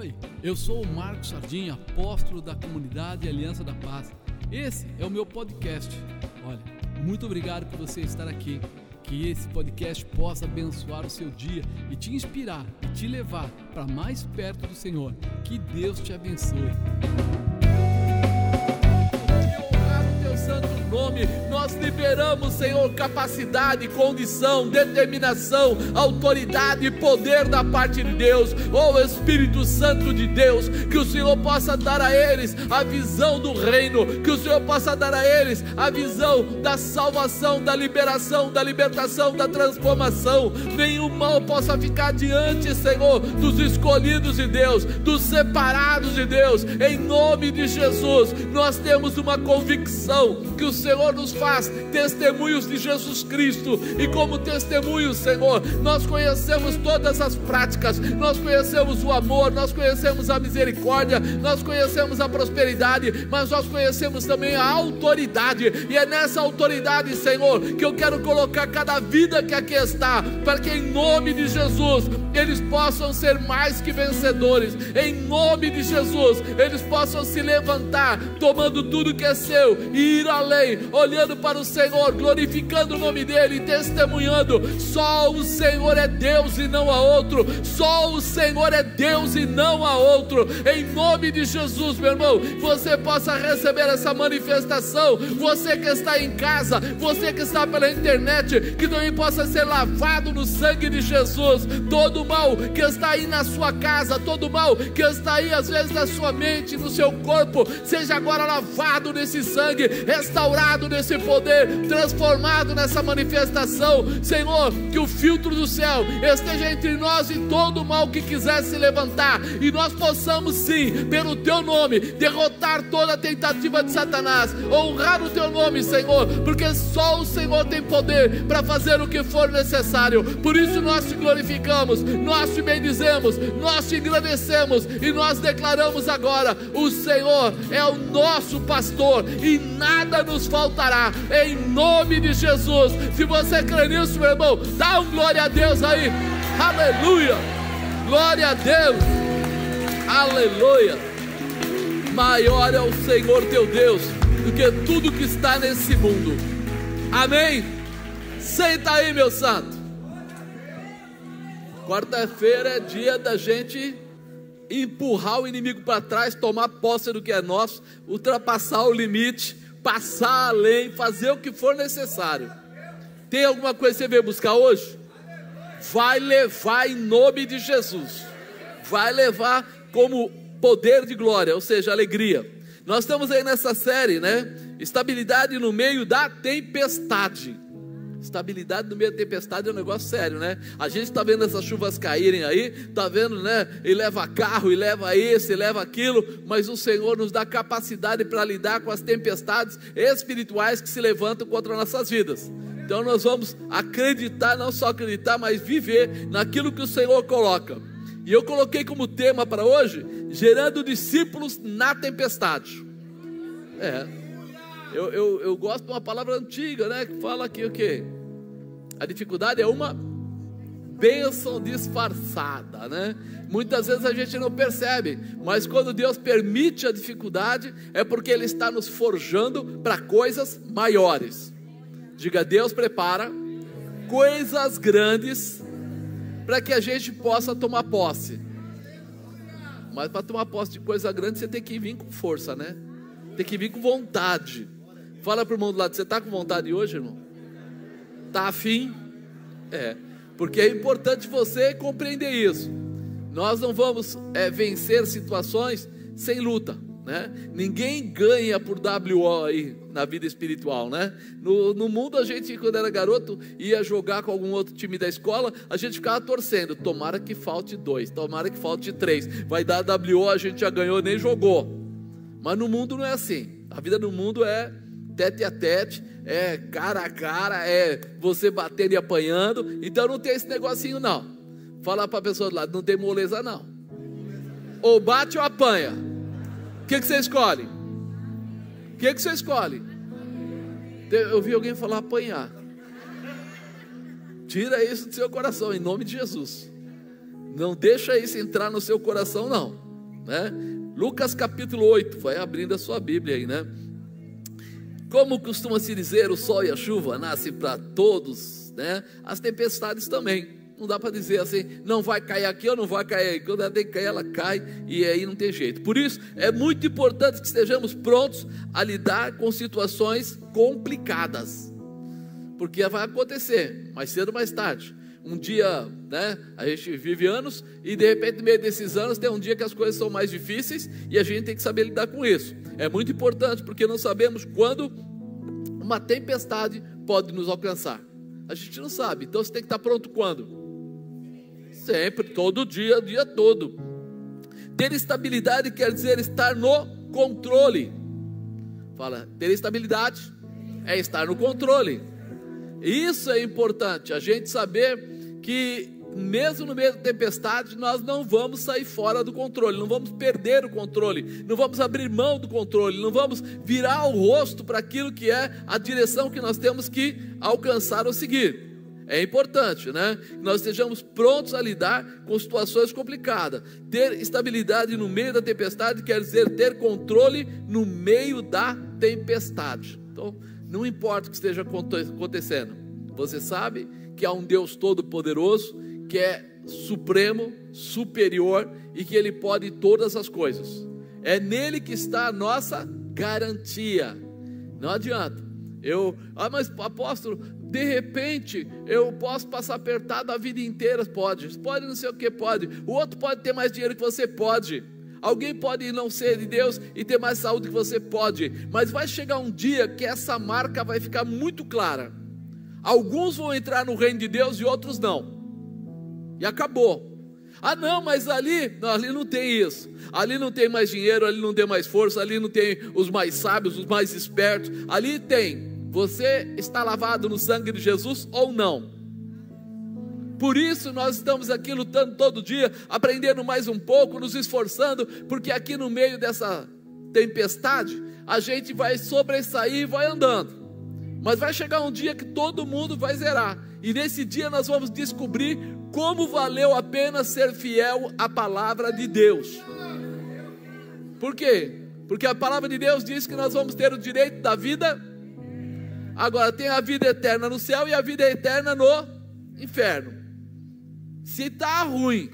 Oi, eu sou o Marcos Sardinha, apóstolo da comunidade Aliança da Paz. Esse é o meu podcast. Olha, muito obrigado por você estar aqui. Que esse podcast possa abençoar o seu dia e te inspirar e te levar para mais perto do Senhor. Que Deus te abençoe. nome, nós liberamos, Senhor, capacidade, condição, determinação, autoridade e poder da parte de Deus, oh Espírito Santo de Deus, que o Senhor possa dar a eles a visão do reino, que o Senhor possa dar a eles a visão da salvação, da liberação, da libertação, da transformação. Nenhum mal possa ficar diante, Senhor, dos escolhidos de Deus, dos separados de Deus, em nome de Jesus. Nós temos uma convicção que o Senhor nos faz testemunhos de Jesus Cristo, e como testemunhos, Senhor, nós conhecemos todas as práticas, nós conhecemos o amor, nós conhecemos a misericórdia, nós conhecemos a prosperidade, mas nós conhecemos também a autoridade, e é nessa autoridade, Senhor, que eu quero colocar cada vida que aqui está, para que em nome de Jesus eles possam ser mais que vencedores, em nome de Jesus, eles possam se levantar, tomando tudo que é seu e ir além olhando para o Senhor, glorificando o nome dEle, testemunhando: só o Senhor é Deus e não há outro, só o Senhor é Deus e não há outro. Em nome de Jesus, meu irmão, você possa receber essa manifestação. Você que está em casa, você que está pela internet, que também possa ser lavado no sangue de Jesus. Todo mal que está aí na sua casa, todo mal que está aí às vezes na sua mente, no seu corpo, seja agora lavado nesse sangue, restaurado nesse poder, transformado nessa manifestação. Senhor, que o filtro do céu esteja entre nós e todo mal que quiser se levantar, e nós possamos sim, pelo teu nome, derrotar toda tentativa de Satanás, honrar o teu nome, Senhor, porque só o Senhor tem poder para fazer o que for necessário. Por isso nós te glorificamos, nós te bendizemos, nós te agradecemos e nós declaramos agora: o Senhor é o nosso pastor e nada nos faltará, em nome de Jesus. Se você crê nisso, meu irmão, dá um glória a Deus aí, aleluia, glória a Deus, aleluia. Maior é o Senhor teu Deus do que tudo que está nesse mundo, amém? Senta aí, meu santo. Quarta-feira é dia da gente empurrar o inimigo para trás, tomar posse do que é nosso, ultrapassar o limite passar além, fazer o que for necessário. Tem alguma coisa que você veio buscar hoje? Vai levar em nome de Jesus. Vai levar como poder de glória, ou seja, alegria. Nós estamos aí nessa série, né? Estabilidade no meio da tempestade. Estabilidade no meio da tempestade é um negócio sério, né? A gente está vendo essas chuvas caírem aí, está vendo, né? E leva carro, e leva esse, e leva aquilo, mas o Senhor nos dá capacidade para lidar com as tempestades espirituais que se levantam contra nossas vidas. Então nós vamos acreditar, não só acreditar, mas viver naquilo que o Senhor coloca. E eu coloquei como tema para hoje, gerando discípulos na tempestade. É, eu, eu, eu gosto de uma palavra antiga, né? Que fala que o quê? A dificuldade é uma bênção disfarçada, né? Muitas vezes a gente não percebe, mas quando Deus permite a dificuldade, é porque Ele está nos forjando para coisas maiores. Diga, Deus prepara coisas grandes para que a gente possa tomar posse. Mas para tomar posse de coisa grande, você tem que vir com força, né? Tem que vir com vontade. Fala para o irmão do lado, você está com vontade hoje, irmão? Está afim? É, porque é importante você compreender isso. Nós não vamos é, vencer situações sem luta, né? Ninguém ganha por WO aí na vida espiritual, né? No, no mundo a gente, quando era garoto, ia jogar com algum outro time da escola, a gente ficava torcendo, tomara que falte dois, tomara que falte três, vai dar WO, a gente já ganhou, nem jogou. Mas no mundo não é assim. A vida no mundo é tete a tete, é cara a cara, é você batendo e apanhando. Então não tem esse negocinho não. Fala para a pessoa do lado, não tem moleza não. Ou bate ou apanha. O que, que você escolhe? O que, que você escolhe? Eu vi alguém falar apanhar. Tira isso do seu coração, em nome de Jesus. Não deixa isso entrar no seu coração, não. né? Lucas capítulo 8, vai abrindo a sua Bíblia aí, né? Como costuma se dizer, o sol e a chuva nascem para todos, né? As tempestades também. Não dá para dizer assim, não vai cair aqui ou não vai cair. Quando ela tem que cair, ela cai e aí não tem jeito. Por isso, é muito importante que estejamos prontos a lidar com situações complicadas. Porque vai acontecer, mais cedo ou mais tarde. Um dia, né, a gente vive anos e de repente no meio desses anos tem um dia que as coisas são mais difíceis e a gente tem que saber lidar com isso. É muito importante porque não sabemos quando uma tempestade pode nos alcançar. A gente não sabe, então você tem que estar pronto quando? Sempre, todo dia, o dia todo. Ter estabilidade quer dizer estar no controle. Fala, ter estabilidade é estar no controle. Isso é importante, a gente saber que mesmo no meio da tempestade, nós não vamos sair fora do controle, não vamos perder o controle, não vamos abrir mão do controle, não vamos virar o rosto para aquilo que é a direção que nós temos que alcançar ou seguir. É importante, né? Que nós estejamos prontos a lidar com situações complicadas. Ter estabilidade no meio da tempestade quer dizer ter controle no meio da tempestade. Então, não importa o que esteja acontecendo, você sabe que há um Deus todo-poderoso, que é supremo, superior e que Ele pode todas as coisas. É nele que está a nossa garantia. Não adianta. Eu, ah, mas apóstolo, de repente, eu posso passar apertado a vida inteira. Pode, pode não sei o que, pode. O outro pode ter mais dinheiro que você, pode. Alguém pode não ser de Deus e ter mais saúde que você, pode. Mas vai chegar um dia que essa marca vai ficar muito clara. Alguns vão entrar no reino de Deus e outros não. E acabou. Ah, não, mas ali, não, ali não tem isso. Ali não tem mais dinheiro, ali não tem mais força, ali não tem os mais sábios, os mais espertos. Ali tem você está lavado no sangue de Jesus ou não? Por isso nós estamos aqui lutando todo dia, aprendendo mais um pouco, nos esforçando, porque aqui no meio dessa tempestade, a gente vai sobressair e vai andando. Mas vai chegar um dia que todo mundo vai zerar. E nesse dia nós vamos descobrir como valeu a pena ser fiel à palavra de Deus. Por quê? Porque a palavra de Deus diz que nós vamos ter o direito da vida Agora tem a vida eterna no céu e a vida eterna no inferno. Se está ruim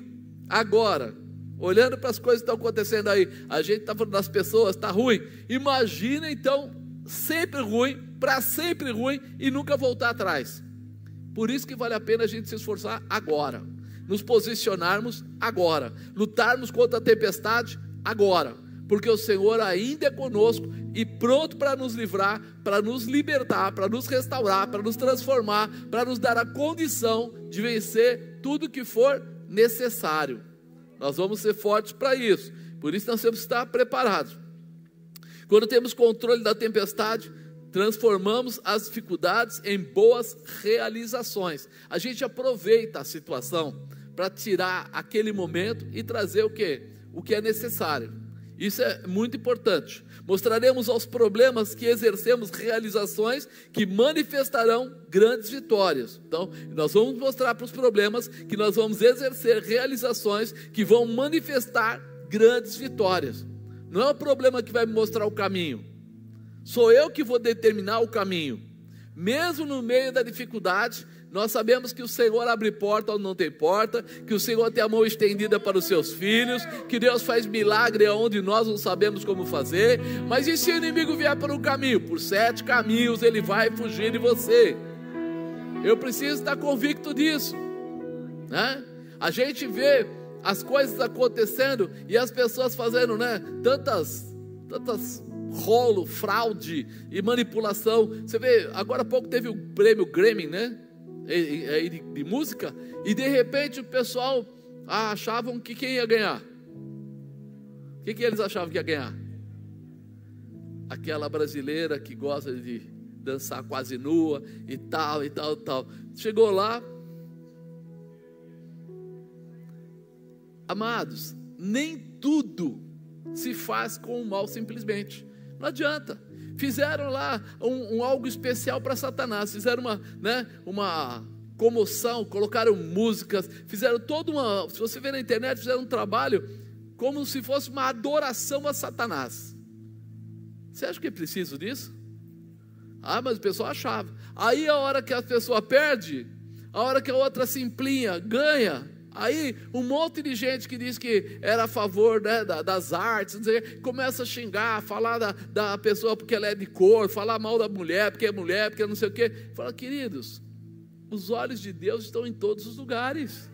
agora, olhando para as coisas que estão acontecendo aí, a gente está falando das pessoas, está ruim. Imagina então, sempre ruim, para sempre ruim e nunca voltar atrás. Por isso que vale a pena a gente se esforçar agora, nos posicionarmos agora, lutarmos contra a tempestade agora porque o Senhor ainda é conosco e pronto para nos livrar, para nos libertar, para nos restaurar, para nos transformar, para nos dar a condição de vencer tudo que for necessário. Nós vamos ser fortes para isso, por isso nós temos que estar preparados. Quando temos controle da tempestade, transformamos as dificuldades em boas realizações. A gente aproveita a situação para tirar aquele momento e trazer o que? O que é necessário. Isso é muito importante. Mostraremos aos problemas que exercemos realizações que manifestarão grandes vitórias. Então, nós vamos mostrar para os problemas que nós vamos exercer realizações que vão manifestar grandes vitórias. Não é o problema que vai me mostrar o caminho. Sou eu que vou determinar o caminho. Mesmo no meio da dificuldade, nós sabemos que o Senhor abre porta onde não tem porta, que o Senhor tem a mão estendida para os seus filhos, que Deus faz milagre onde nós não sabemos como fazer. Mas e se o inimigo vier por um caminho? Por sete caminhos ele vai fugir de você. Eu preciso estar convicto disso. Né? A gente vê as coisas acontecendo e as pessoas fazendo né, tantas, tantas rolo, fraude e manipulação. Você vê, agora há pouco teve o prêmio Grammy, né? De, música, e de repente o pessoal achavam que quem ia ganhar? O que, que eles achavam que ia ganhar? Aquela brasileira que gosta de dançar quase nua e tal, e tal, e tal. Chegou lá. Amados, nem tudo se faz com o mal simplesmente. Não adianta fizeram lá um, um algo especial para Satanás, fizeram uma, né, uma comoção, colocaram músicas, fizeram toda uma. Se você ver na internet, fizeram um trabalho como se fosse uma adoração a Satanás. Você acha que é preciso disso? Ah, mas o pessoal achava. Aí a hora que a pessoa perde, a hora que a outra simplinha ganha, Aí um monte de gente que diz que era a favor né, das artes, começa a xingar, falar da, da pessoa porque ela é de cor, falar mal da mulher porque é mulher, porque não sei o quê. Fala, queridos, os olhos de Deus estão em todos os lugares.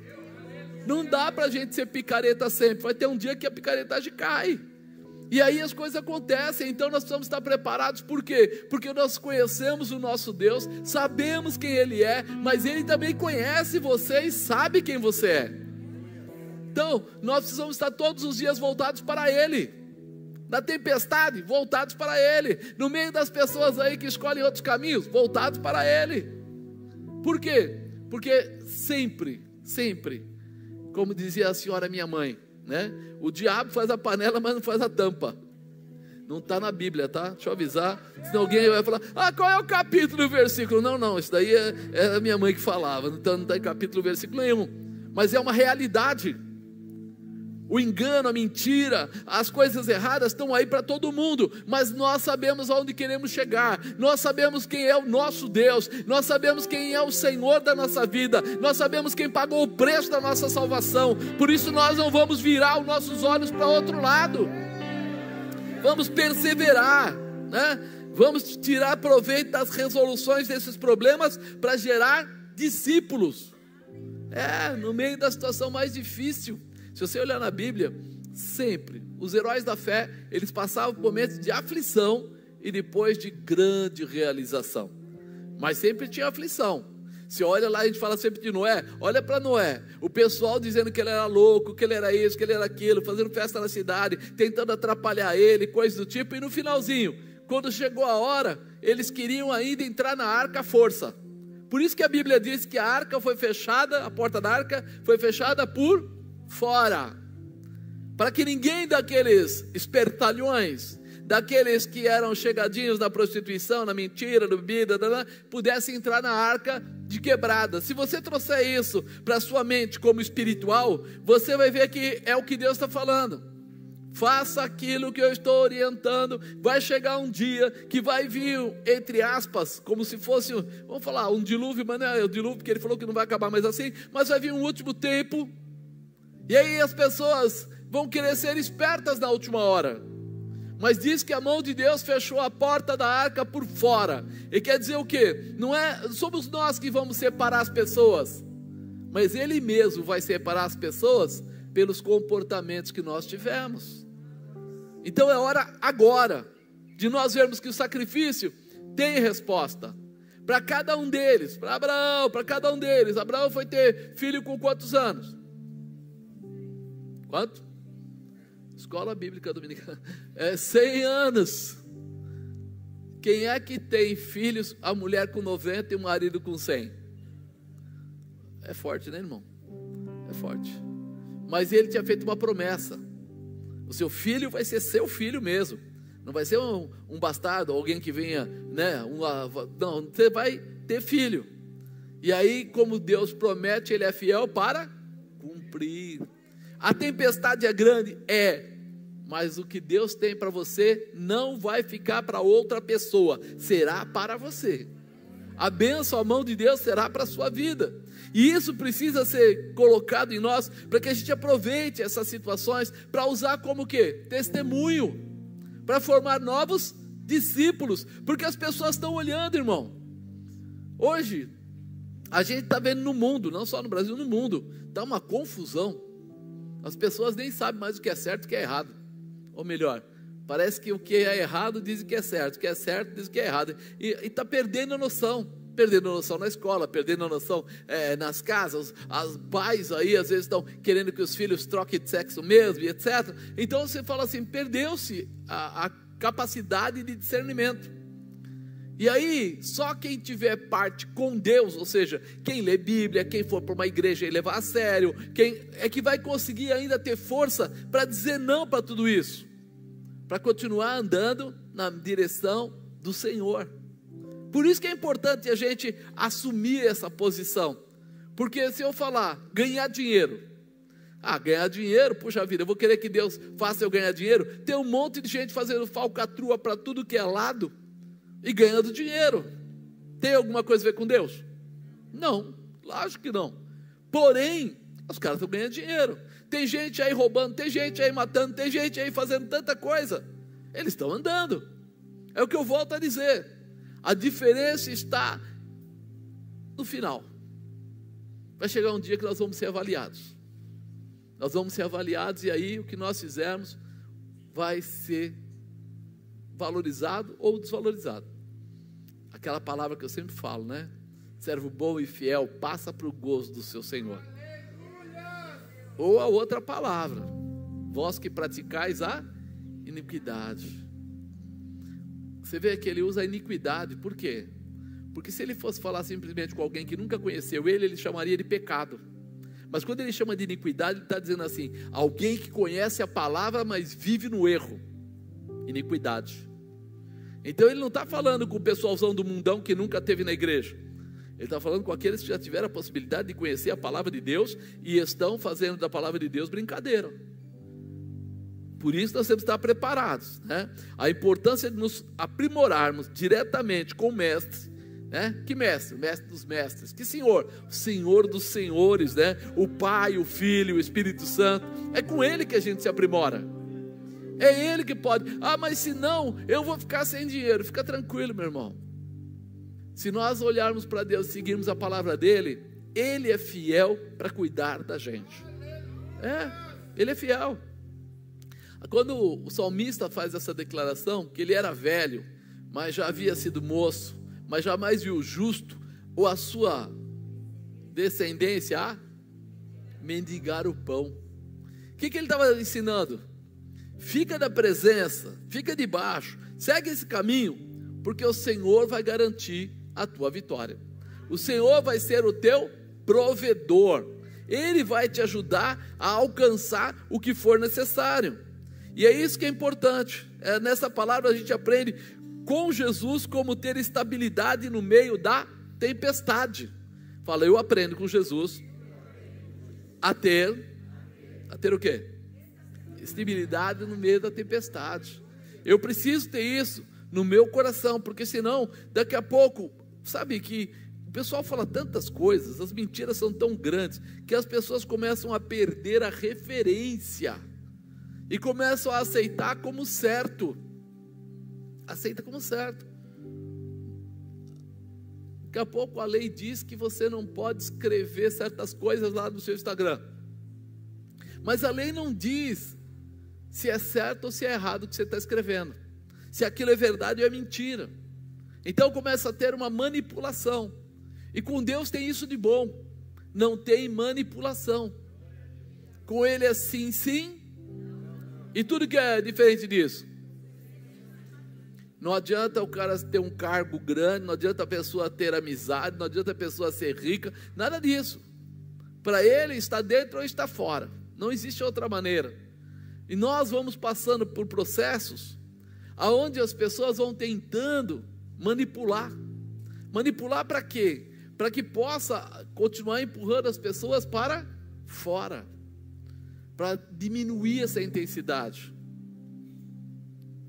Não dá para a gente ser picareta sempre. Vai ter um dia que a picaretagem cai. E aí as coisas acontecem, então nós precisamos estar preparados, por quê? Porque nós conhecemos o nosso Deus, sabemos quem Ele é, mas Ele também conhece você e sabe quem você é. Então, nós precisamos estar todos os dias voltados para Ele. Na tempestade, voltados para Ele. No meio das pessoas aí que escolhem outros caminhos, voltados para Ele. Por quê? Porque sempre, sempre, como dizia a senhora minha mãe, né? O diabo faz a panela, mas não faz a tampa. Não está na Bíblia, tá? Deixa eu avisar. Senão alguém vai falar, ah, qual é o capítulo e o versículo? Não, não, isso daí é, é a minha mãe que falava. Então não está em capítulo e versículo nenhum. Mas é uma realidade. O engano, a mentira, as coisas erradas estão aí para todo mundo, mas nós sabemos aonde queremos chegar, nós sabemos quem é o nosso Deus, nós sabemos quem é o Senhor da nossa vida, nós sabemos quem pagou o preço da nossa salvação, por isso nós não vamos virar os nossos olhos para outro lado, vamos perseverar, né? vamos tirar proveito das resoluções desses problemas para gerar discípulos. É, no meio da situação mais difícil. Se você olhar na Bíblia, sempre os heróis da fé, eles passavam por momentos de aflição e depois de grande realização. Mas sempre tinha aflição. Se olha lá, a gente fala sempre de Noé, olha para Noé, o pessoal dizendo que ele era louco, que ele era isso, que ele era aquilo, fazendo festa na cidade, tentando atrapalhar ele, coisas do tipo, e no finalzinho, quando chegou a hora, eles queriam ainda entrar na arca à força. Por isso que a Bíblia diz que a arca foi fechada, a porta da arca foi fechada por fora, para que ninguém daqueles espertalhões, daqueles que eram chegadinhos na prostituição, na mentira, na bebida, pudesse entrar na arca de quebrada. Se você trouxer isso para sua mente como espiritual, você vai ver que é o que Deus está falando. Faça aquilo que eu estou orientando. Vai chegar um dia que vai vir, entre aspas, como se fosse, vamos falar, um dilúvio, mas não é o dilúvio, porque ele falou que não vai acabar mais assim, mas vai vir um último tempo e aí as pessoas vão querer ser espertas na última hora. Mas diz que a mão de Deus fechou a porta da arca por fora. E quer dizer o quê? Não é somos nós que vamos separar as pessoas, mas ele mesmo vai separar as pessoas pelos comportamentos que nós tivemos. Então é hora agora de nós vermos que o sacrifício tem resposta. Para cada um deles, para Abraão, para cada um deles. Abraão foi ter filho com quantos anos? Quanto? Escola Bíblica Dominicana. É 100 anos. Quem é que tem filhos, a mulher com 90 e o marido com 100? É forte, né, irmão? É forte. Mas ele tinha feito uma promessa. O seu filho vai ser seu filho mesmo. Não vai ser um, um bastardo, alguém que venha, né? Uma, não, você vai ter filho. E aí, como Deus promete, Ele é fiel para cumprir. A tempestade é grande? É. Mas o que Deus tem para você não vai ficar para outra pessoa, será para você. A bênção, a mão de Deus será para a sua vida. E isso precisa ser colocado em nós para que a gente aproveite essas situações para usar como que? Testemunho. Para formar novos discípulos. Porque as pessoas estão olhando, irmão. Hoje, a gente está vendo no mundo, não só no Brasil, no mundo, está uma confusão. As pessoas nem sabem mais o que é certo e o que é errado. Ou melhor, parece que o que é errado dizem que é certo, o que é certo dizem que é errado. E está perdendo a noção. Perdendo a noção na escola, perdendo a noção é, nas casas. Os pais aí às vezes estão querendo que os filhos troquem de sexo mesmo, etc. Então você fala assim: perdeu-se a, a capacidade de discernimento. E aí, só quem tiver parte com Deus, ou seja, quem lê Bíblia, quem for para uma igreja e levar a sério, quem é que vai conseguir ainda ter força para dizer não para tudo isso, para continuar andando na direção do Senhor. Por isso que é importante a gente assumir essa posição, porque se eu falar ganhar dinheiro, Ah, ganhar dinheiro, puxa vida, eu vou querer que Deus faça eu ganhar dinheiro. Tem um monte de gente fazendo falcatrua para tudo que é lado e ganhando dinheiro. Tem alguma coisa a ver com Deus? Não, lógico que não. Porém, os caras estão ganhando dinheiro. Tem gente aí roubando, tem gente aí matando, tem gente aí fazendo tanta coisa. Eles estão andando. É o que eu volto a dizer. A diferença está no final. Vai chegar um dia que nós vamos ser avaliados. Nós vamos ser avaliados e aí o que nós fizermos vai ser valorizado ou desvalorizado. Aquela palavra que eu sempre falo, né? Servo bom e fiel, passa para o gozo do seu Senhor. Ou a outra palavra, vós que praticais a iniquidade. Você vê que ele usa a iniquidade, por quê? Porque se ele fosse falar simplesmente com alguém que nunca conheceu ele, ele chamaria de pecado. Mas quando ele chama de iniquidade, ele está dizendo assim: alguém que conhece a palavra, mas vive no erro. Iniquidade. Então ele não está falando com o pessoalzão do mundão que nunca teve na igreja. Ele está falando com aqueles que já tiveram a possibilidade de conhecer a palavra de Deus e estão fazendo da palavra de Deus brincadeira. Por isso nós temos que estar preparados. Né? A importância de nos aprimorarmos diretamente com o Mestre né? Que mestre? Mestre dos mestres. Que Senhor? Senhor dos senhores, né? O Pai, o Filho, o Espírito Santo. É com Ele que a gente se aprimora. É Ele que pode. Ah, mas se não, eu vou ficar sem dinheiro. Fica tranquilo, meu irmão. Se nós olharmos para Deus, seguirmos a palavra dele, Ele é fiel para cuidar da gente. É, Ele é fiel. Quando o salmista faz essa declaração, que ele era velho, mas já havia sido moço, mas jamais viu o justo ou a sua descendência a mendigar o pão. O que, que ele estava ensinando? Fica da presença, fica debaixo, segue esse caminho, porque o Senhor vai garantir a tua vitória. O Senhor vai ser o teu provedor. Ele vai te ajudar a alcançar o que for necessário. E é isso que é importante. É, nessa palavra a gente aprende com Jesus como ter estabilidade no meio da tempestade. Fala, eu aprendo com Jesus a ter a ter o quê? Estabilidade no meio da tempestade. Eu preciso ter isso no meu coração, porque senão, daqui a pouco, sabe que o pessoal fala tantas coisas, as mentiras são tão grandes, que as pessoas começam a perder a referência e começam a aceitar como certo aceita como certo. Daqui a pouco a lei diz que você não pode escrever certas coisas lá no seu Instagram. Mas a lei não diz se é certo ou se é errado o que você está escrevendo. Se aquilo é verdade ou é mentira. Então começa a ter uma manipulação. E com Deus tem isso de bom. Não tem manipulação. Com Ele é sim, sim. E tudo que é diferente disso não adianta o cara ter um cargo grande, não adianta a pessoa ter amizade, não adianta a pessoa ser rica, nada disso. Para ele, está dentro ou está fora. Não existe outra maneira. E nós vamos passando por processos aonde as pessoas vão tentando manipular. Manipular para quê? Para que possa continuar empurrando as pessoas para fora. Para diminuir essa intensidade.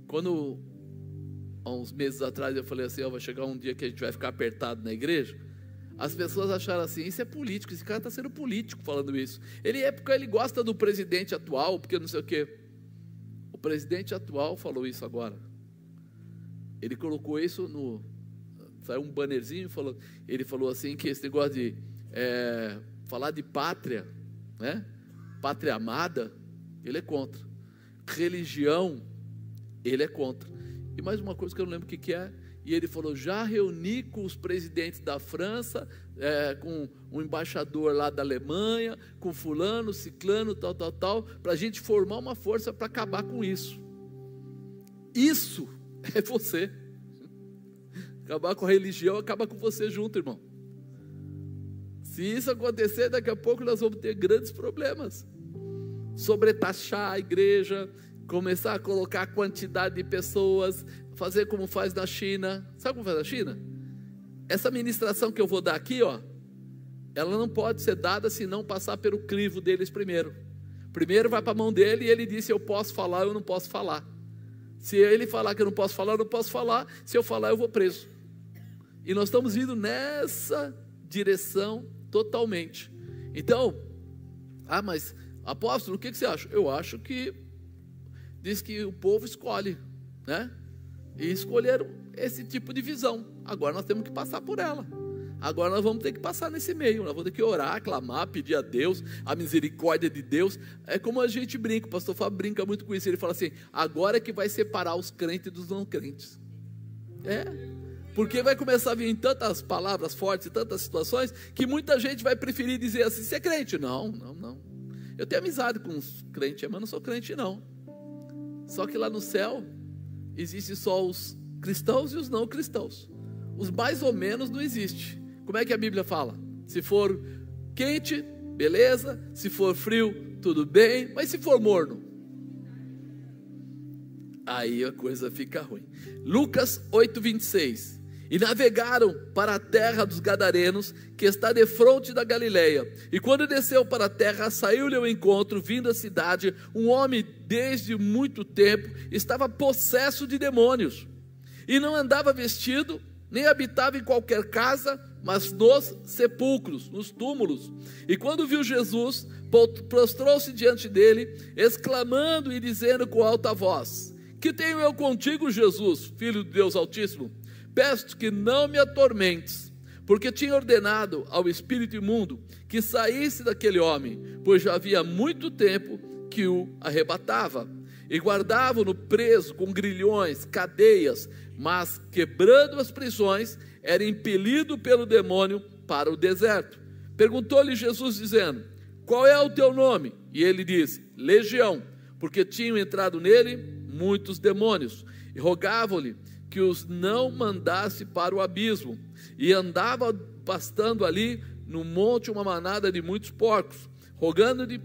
Quando há uns meses atrás eu falei assim: vai chegar um dia que a gente vai ficar apertado na igreja. As pessoas acharam assim: isso é político, esse cara está sendo político falando isso. Ele é porque ele gosta do presidente atual, porque não sei o quê. O presidente atual falou isso agora. Ele colocou isso no. Saiu um bannerzinho falou. Ele falou assim que esse negócio de é, falar de pátria, né? Pátria amada, ele é contra. Religião, ele é contra. E mais uma coisa que eu não lembro o que, que é. E ele falou: já reuni com os presidentes da França, é, com o um embaixador lá da Alemanha, com fulano, ciclano, tal, tal, tal, para a gente formar uma força para acabar com isso. Isso é você. Acabar com a religião acaba com você junto, irmão. Se isso acontecer, daqui a pouco nós vamos ter grandes problemas. Sobretaxar a igreja, começar a colocar a quantidade de pessoas, fazer como faz na China. Sabe como faz na China? Essa ministração que eu vou dar aqui, ó, ela não pode ser dada se não passar pelo crivo deles primeiro. Primeiro vai para a mão dele e ele disse: Eu posso falar, eu não posso falar. Se ele falar que eu não posso falar, eu não posso falar. Se eu falar, eu vou preso. E nós estamos indo nessa direção totalmente. Então, ah, mas apóstolo, o que você acha? Eu acho que diz que o povo escolhe, né? E escolheram esse tipo de visão. Agora nós temos que passar por ela. Agora nós vamos ter que passar nesse meio, nós vamos ter que orar, clamar, pedir a Deus, a misericórdia de Deus. É como a gente brinca, o pastor Fábio brinca muito com isso. Ele fala assim: agora é que vai separar os crentes dos não crentes. É, porque vai começar a vir tantas palavras fortes, tantas situações, que muita gente vai preferir dizer assim: você é crente? Não, não, não. Eu tenho amizade com os crentes, mas não sou crente, não. Só que lá no céu, existe só os cristãos e os não cristãos. Os mais ou menos não existe. Como é que a Bíblia fala? Se for quente, beleza. Se for frio, tudo bem. Mas se for morno, aí a coisa fica ruim. Lucas 8:26. E navegaram para a terra dos Gadarenos, que está de frente da Galileia. E quando desceu para a terra, saiu-lhe ao encontro, vindo à cidade, um homem desde muito tempo estava possesso de demônios. E não andava vestido, nem habitava em qualquer casa, mas nos sepulcros, nos túmulos. E quando viu Jesus, prostrou-se diante dele, exclamando e dizendo com alta voz: Que tenho eu contigo, Jesus, filho de Deus Altíssimo? Peço que não me atormentes, porque tinha ordenado ao espírito imundo que saísse daquele homem, pois já havia muito tempo que o arrebatava. E guardavam-no preso com grilhões, cadeias, mas quebrando as prisões, era impelido pelo demônio para o deserto. Perguntou-lhe Jesus, dizendo: Qual é o teu nome? E ele disse: Legião, porque tinham entrado nele muitos demônios. E rogavam-lhe que os não mandasse para o abismo. E andava pastando ali no monte uma manada de muitos porcos, rogando-lhe,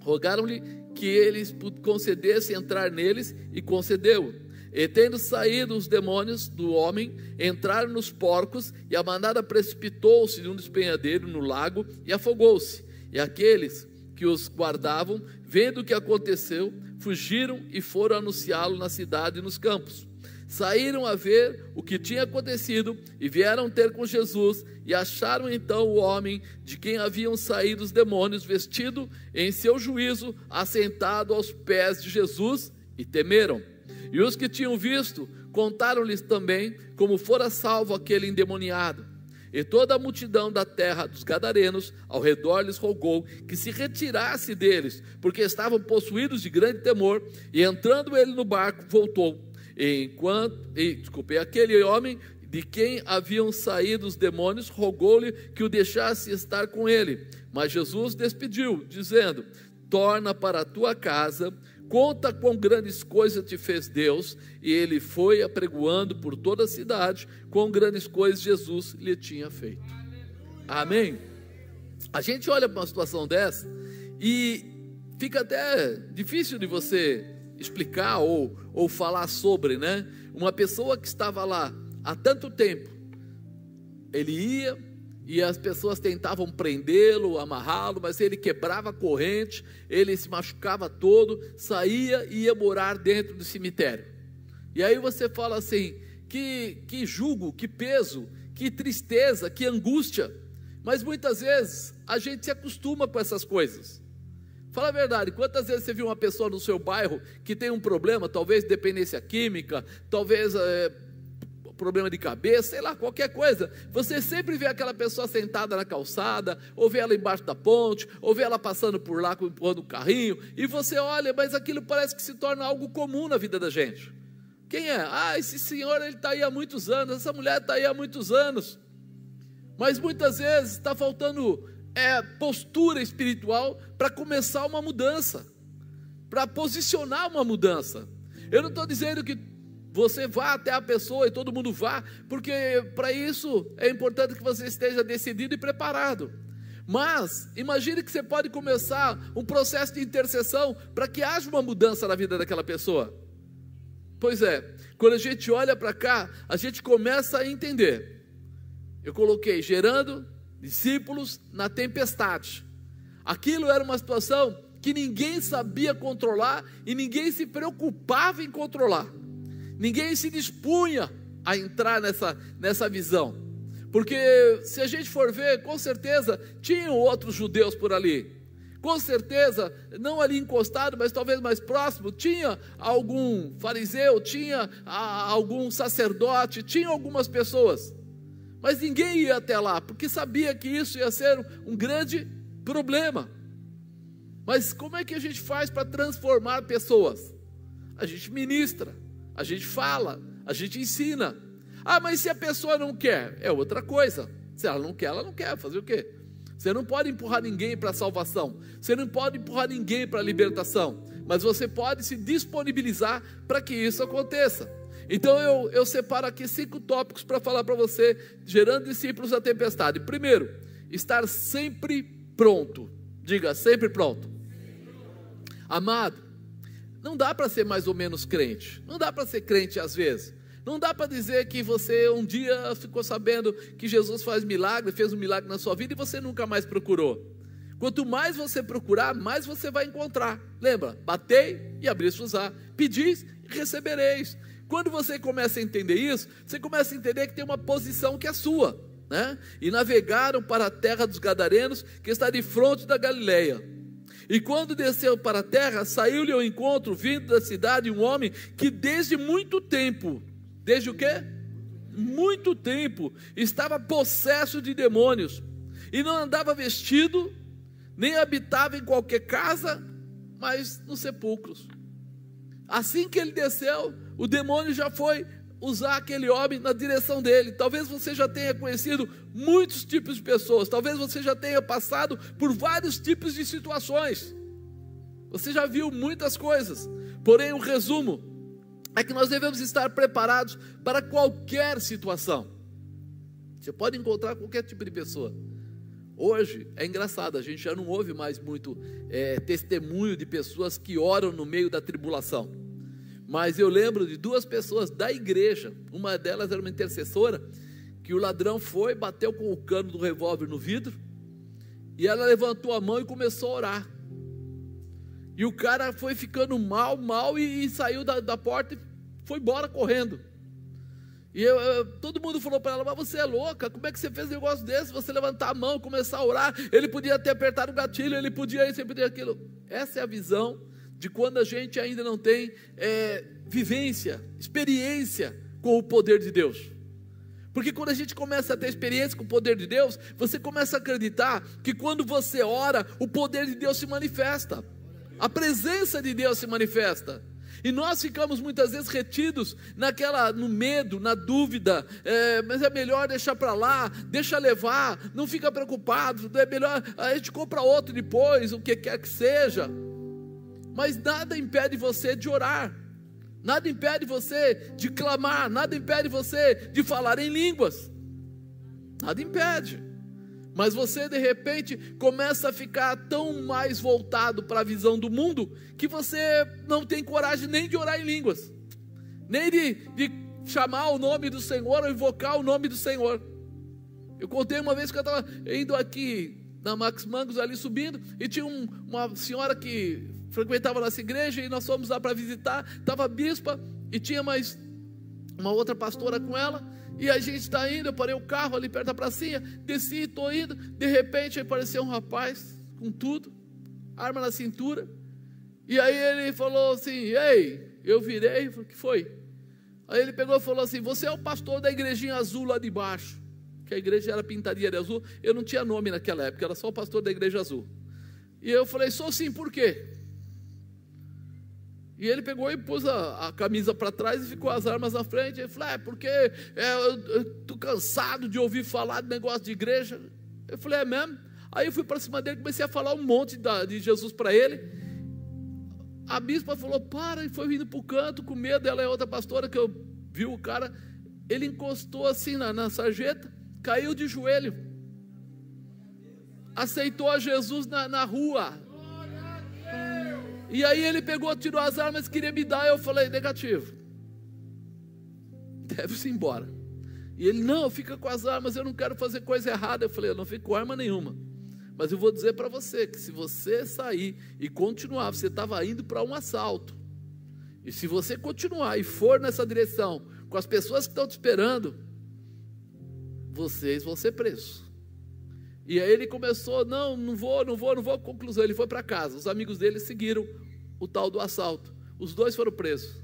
rogaram-lhe que eles concedessem entrar neles, e concedeu. E tendo saído os demônios do homem, entraram nos porcos, e a manada precipitou-se de um despenhadeiro no lago e afogou-se. E aqueles que os guardavam, vendo o que aconteceu, fugiram e foram anunciá-lo na cidade e nos campos. Saíram a ver o que tinha acontecido e vieram ter com Jesus, e acharam então o homem de quem haviam saído os demônios, vestido em seu juízo, assentado aos pés de Jesus, e temeram. E os que tinham visto contaram-lhes também como fora salvo aquele endemoniado. E toda a multidão da terra dos Gadarenos ao redor lhes rogou que se retirasse deles, porque estavam possuídos de grande temor. E entrando ele no barco, voltou. Enquanto, e, desculpe, aquele homem de quem haviam saído os demônios rogou-lhe que o deixasse estar com ele. Mas Jesus despediu, dizendo: Torna para a tua casa Conta quão grandes coisas te fez Deus, e ele foi apregoando por toda a cidade quão grandes coisas Jesus lhe tinha feito. Amém? A gente olha para uma situação dessa e fica até difícil de você explicar ou, ou falar sobre, né? Uma pessoa que estava lá há tanto tempo, ele ia, e as pessoas tentavam prendê-lo, amarrá-lo, mas ele quebrava a corrente, ele se machucava todo, saía e ia morar dentro do cemitério. E aí você fala assim: que, que julgo, que peso, que tristeza, que angústia. Mas muitas vezes a gente se acostuma com essas coisas. Fala a verdade, quantas vezes você viu uma pessoa no seu bairro que tem um problema, talvez dependência química, talvez é, problema de cabeça, sei lá, qualquer coisa. Você sempre vê aquela pessoa sentada na calçada, ou vê ela embaixo da ponte, ou vê ela passando por lá empurrando o carrinho, e você olha, mas aquilo parece que se torna algo comum na vida da gente. Quem é? Ah, esse senhor ele está aí há muitos anos, essa mulher está aí há muitos anos. Mas muitas vezes está faltando é, postura espiritual para começar uma mudança, para posicionar uma mudança. Eu não estou dizendo que você vá até a pessoa e todo mundo vá, porque para isso é importante que você esteja decidido e preparado. Mas imagine que você pode começar um processo de intercessão para que haja uma mudança na vida daquela pessoa. Pois é, quando a gente olha para cá, a gente começa a entender. Eu coloquei gerando discípulos na tempestade. Aquilo era uma situação que ninguém sabia controlar e ninguém se preocupava em controlar. Ninguém se dispunha a entrar nessa, nessa visão. Porque se a gente for ver, com certeza tinham outros judeus por ali. Com certeza, não ali encostado, mas talvez mais próximo, tinha algum fariseu, tinha algum sacerdote, tinha algumas pessoas. Mas ninguém ia até lá, porque sabia que isso ia ser um grande problema. Mas como é que a gente faz para transformar pessoas? A gente ministra, a gente fala, a gente ensina. Ah, mas se a pessoa não quer, é outra coisa. Se ela não quer, ela não quer. Fazer o quê? Você não pode empurrar ninguém para a salvação. Você não pode empurrar ninguém para a libertação. Mas você pode se disponibilizar para que isso aconteça. Então eu, eu separo aqui cinco tópicos para falar para você, gerando discípulos da tempestade. Primeiro, estar sempre pronto. Diga, sempre pronto. Amado, não dá para ser mais ou menos crente. Não dá para ser crente às vezes. Não dá para dizer que você um dia ficou sabendo que Jesus faz milagre, fez um milagre na sua vida e você nunca mais procurou. Quanto mais você procurar, mais você vai encontrar. Lembra? Batei e abri-vos-á. Pedis e recebereis. Quando você começa a entender isso, você começa a entender que tem uma posição que é sua. Né? E navegaram para a terra dos Gadarenos, que está de frente da Galileia. E quando desceu para a terra, saiu-lhe ao encontro, vindo da cidade, um homem que desde muito tempo Desde o quê? Muito tempo estava possesso de demônios e não andava vestido, nem habitava em qualquer casa, mas nos sepulcros. Assim que ele desceu, o demônio já foi usar aquele homem na direção dele. Talvez você já tenha conhecido muitos tipos de pessoas, talvez você já tenha passado por vários tipos de situações. Você já viu muitas coisas. Porém, o resumo é que nós devemos estar preparados para qualquer situação. Você pode encontrar qualquer tipo de pessoa. Hoje é engraçado, a gente já não ouve mais muito é, testemunho de pessoas que oram no meio da tribulação. Mas eu lembro de duas pessoas da igreja, uma delas era uma intercessora, que o ladrão foi, bateu com o cano do revólver no vidro, e ela levantou a mão e começou a orar. E o cara foi ficando mal, mal, e, e saiu da, da porta e foi embora correndo. E eu, eu, todo mundo falou para ela: Mas você é louca, como é que você fez um negócio desse? Você levantar a mão, começar a orar. Ele podia ter apertado o gatilho, ele podia isso, ele podia aquilo. Essa é a visão de quando a gente ainda não tem é, vivência, experiência com o poder de Deus. Porque quando a gente começa a ter experiência com o poder de Deus, você começa a acreditar que quando você ora, o poder de Deus se manifesta, a presença de Deus se manifesta. E nós ficamos muitas vezes retidos naquela, no medo, na dúvida, é, mas é melhor deixar para lá, deixa levar, não fica preocupado, é melhor a gente compra outro depois, o que quer que seja. Mas nada impede você de orar, nada impede você de clamar, nada impede você de falar em línguas, nada impede. Mas você de repente começa a ficar tão mais voltado para a visão do mundo que você não tem coragem nem de orar em línguas, nem de, de chamar o nome do Senhor ou invocar o nome do Senhor. Eu contei uma vez que eu estava indo aqui na Max Mangos ali subindo e tinha um, uma senhora que frequentava nossa igreja e nós fomos lá para visitar, estava a bispa e tinha mais uma outra pastora com ela. E a gente está indo, eu parei o carro ali perto da pracinha, desci, estou indo. De repente apareceu um rapaz com tudo, arma na cintura. E aí ele falou assim: Ei, eu virei, o que foi? Aí ele pegou e falou assim: Você é o pastor da igrejinha azul lá de baixo. Que a igreja era pintaria de azul. Eu não tinha nome naquela época, era só o pastor da igreja azul. E eu falei: Sou sim, por quê? E ele pegou e pôs a, a camisa para trás e ficou as armas na frente. Ele falou: É, porque é, eu estou cansado de ouvir falar de negócio de igreja. Eu falei: É mesmo? Aí eu fui para cima dele e comecei a falar um monte da, de Jesus para ele. A bispa falou: Para, e foi vindo para o canto com medo. Ela é outra pastora que eu vi o cara. Ele encostou assim na, na sarjeta, caiu de joelho, aceitou a Jesus na, na rua e aí ele pegou, tirou as armas, queria me dar. Eu falei, negativo. Deve-se embora. E ele, não, fica com as armas, eu não quero fazer coisa errada. Eu falei, eu não fico com arma nenhuma. Mas eu vou dizer para você que se você sair e continuar, você estava indo para um assalto. E se você continuar e for nessa direção, com as pessoas que estão te esperando, vocês vão ser presos. E aí ele começou, não, não vou, não vou, não vou. Conclusão, ele foi para casa. Os amigos dele seguiram o tal do assalto. Os dois foram presos.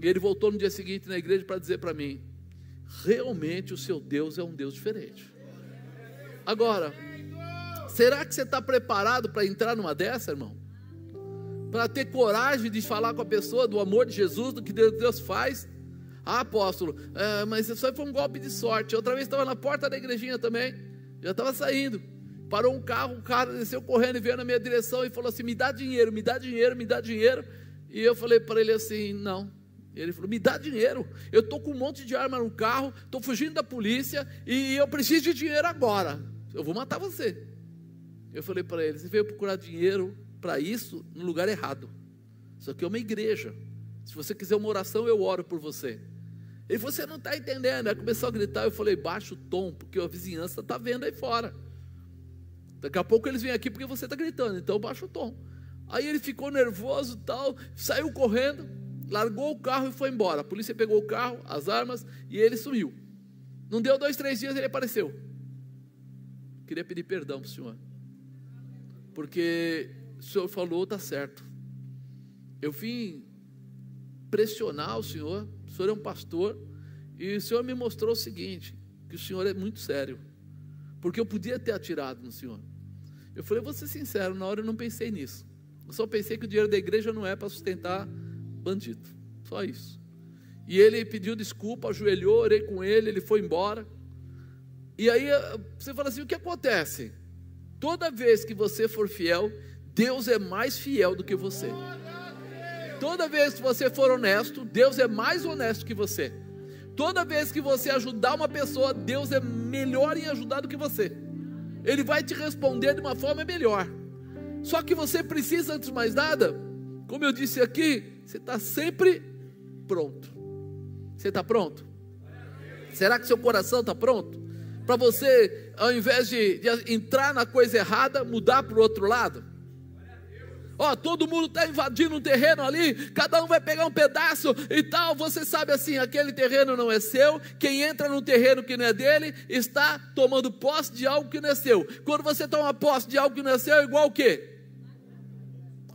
E ele voltou no dia seguinte na igreja para dizer para mim: realmente o seu Deus é um Deus diferente. Agora, será que você está preparado para entrar numa dessa, irmão? Para ter coragem de falar com a pessoa do amor de Jesus, do que Deus faz? Ah, apóstolo, é, mas isso foi um golpe de sorte. Outra vez estava na porta da igrejinha também, já estava saindo. Parou um carro, um cara desceu correndo e veio na minha direção e falou assim: me dá dinheiro, me dá dinheiro, me dá dinheiro. E eu falei para ele assim: não, ele falou: Me dá dinheiro. Eu estou com um monte de arma no carro, estou fugindo da polícia e eu preciso de dinheiro agora. Eu vou matar você. Eu falei para ele: Você veio procurar dinheiro para isso no lugar errado. Isso aqui é uma igreja. Se você quiser uma oração, eu oro por você. Ele falou: Você não está entendendo. Aí começou a gritar. Eu falei: Baixa o tom, porque a vizinhança está vendo aí fora. Daqui a pouco eles vêm aqui porque você está gritando, então baixa o tom. Aí ele ficou nervoso tal, saiu correndo largou o carro e foi embora. A polícia pegou o carro, as armas e ele sumiu. Não deu dois, três dias ele apareceu. Queria pedir perdão para o senhor, porque o senhor falou, está certo. Eu vim pressionar o senhor, senhor é um pastor, e o senhor me mostrou o seguinte: que o senhor é muito sério, porque eu podia ter atirado no senhor. Eu falei, vou ser sincero, na hora eu não pensei nisso. Eu só pensei que o dinheiro da igreja não é para sustentar bandido. Só isso. E ele pediu desculpa, ajoelhou, orei com ele, ele foi embora. E aí eh, você fala assim: o que acontece? Toda vez que você for fiel, Deus é mais fiel do que você. Toda vez que você for honesto, Deus é mais honesto que você. Toda vez que você ajudar uma pessoa, Deus é melhor em ajudar do que você. Ele vai te responder de uma forma melhor. Só que você precisa, antes de mais nada, como eu disse aqui, você está sempre pronto. Você está pronto? Será que seu coração está pronto? Para você, ao invés de, de, entrar na coisa errada, mudar para o outro lado? Ó, oh, todo mundo está invadindo um terreno ali, cada um vai pegar um pedaço e tal. Você sabe assim, aquele terreno não é seu. Quem entra num terreno que não é dele está tomando posse de algo que não é seu. Quando você toma posse de algo que não é seu, é igual o quê?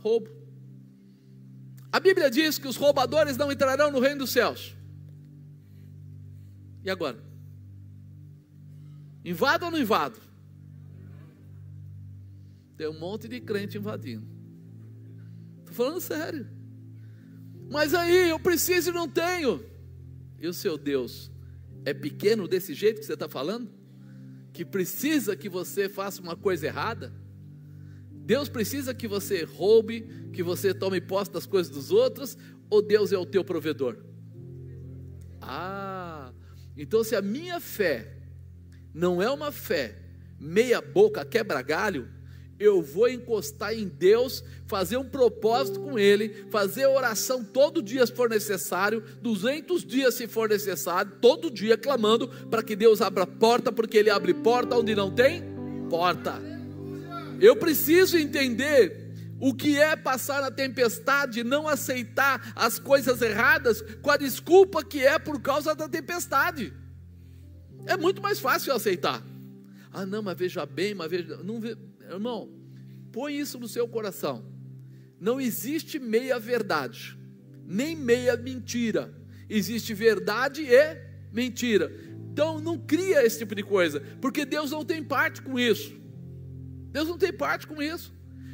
Roubo. A Bíblia diz que os roubadores não entrarão no reino dos céus. E agora? Invado ou não invado? Tem um monte de crente invadindo. Estou falando sério. Mas aí eu preciso e não tenho. E o seu Deus é pequeno desse jeito que você está falando? Que precisa que você faça uma coisa errada? Deus precisa que você roube, que você tome posse das coisas dos outros, ou Deus é o teu provedor? Ah, então se a minha fé não é uma fé meia boca, quebra galho, eu vou encostar em Deus, fazer um propósito com Ele, fazer oração todo dia se for necessário, 200 dias se for necessário, todo dia clamando para que Deus abra porta, porque Ele abre porta onde não tem porta. Eu preciso entender o que é passar na tempestade, não aceitar as coisas erradas com a desculpa que é por causa da tempestade. É muito mais fácil aceitar. Ah, não, mas veja bem, mas veja. Não, irmão, põe isso no seu coração. Não existe meia verdade, nem meia mentira. Existe verdade e mentira. Então não cria esse tipo de coisa, porque Deus não tem parte com isso. Deus não tem parte com isso.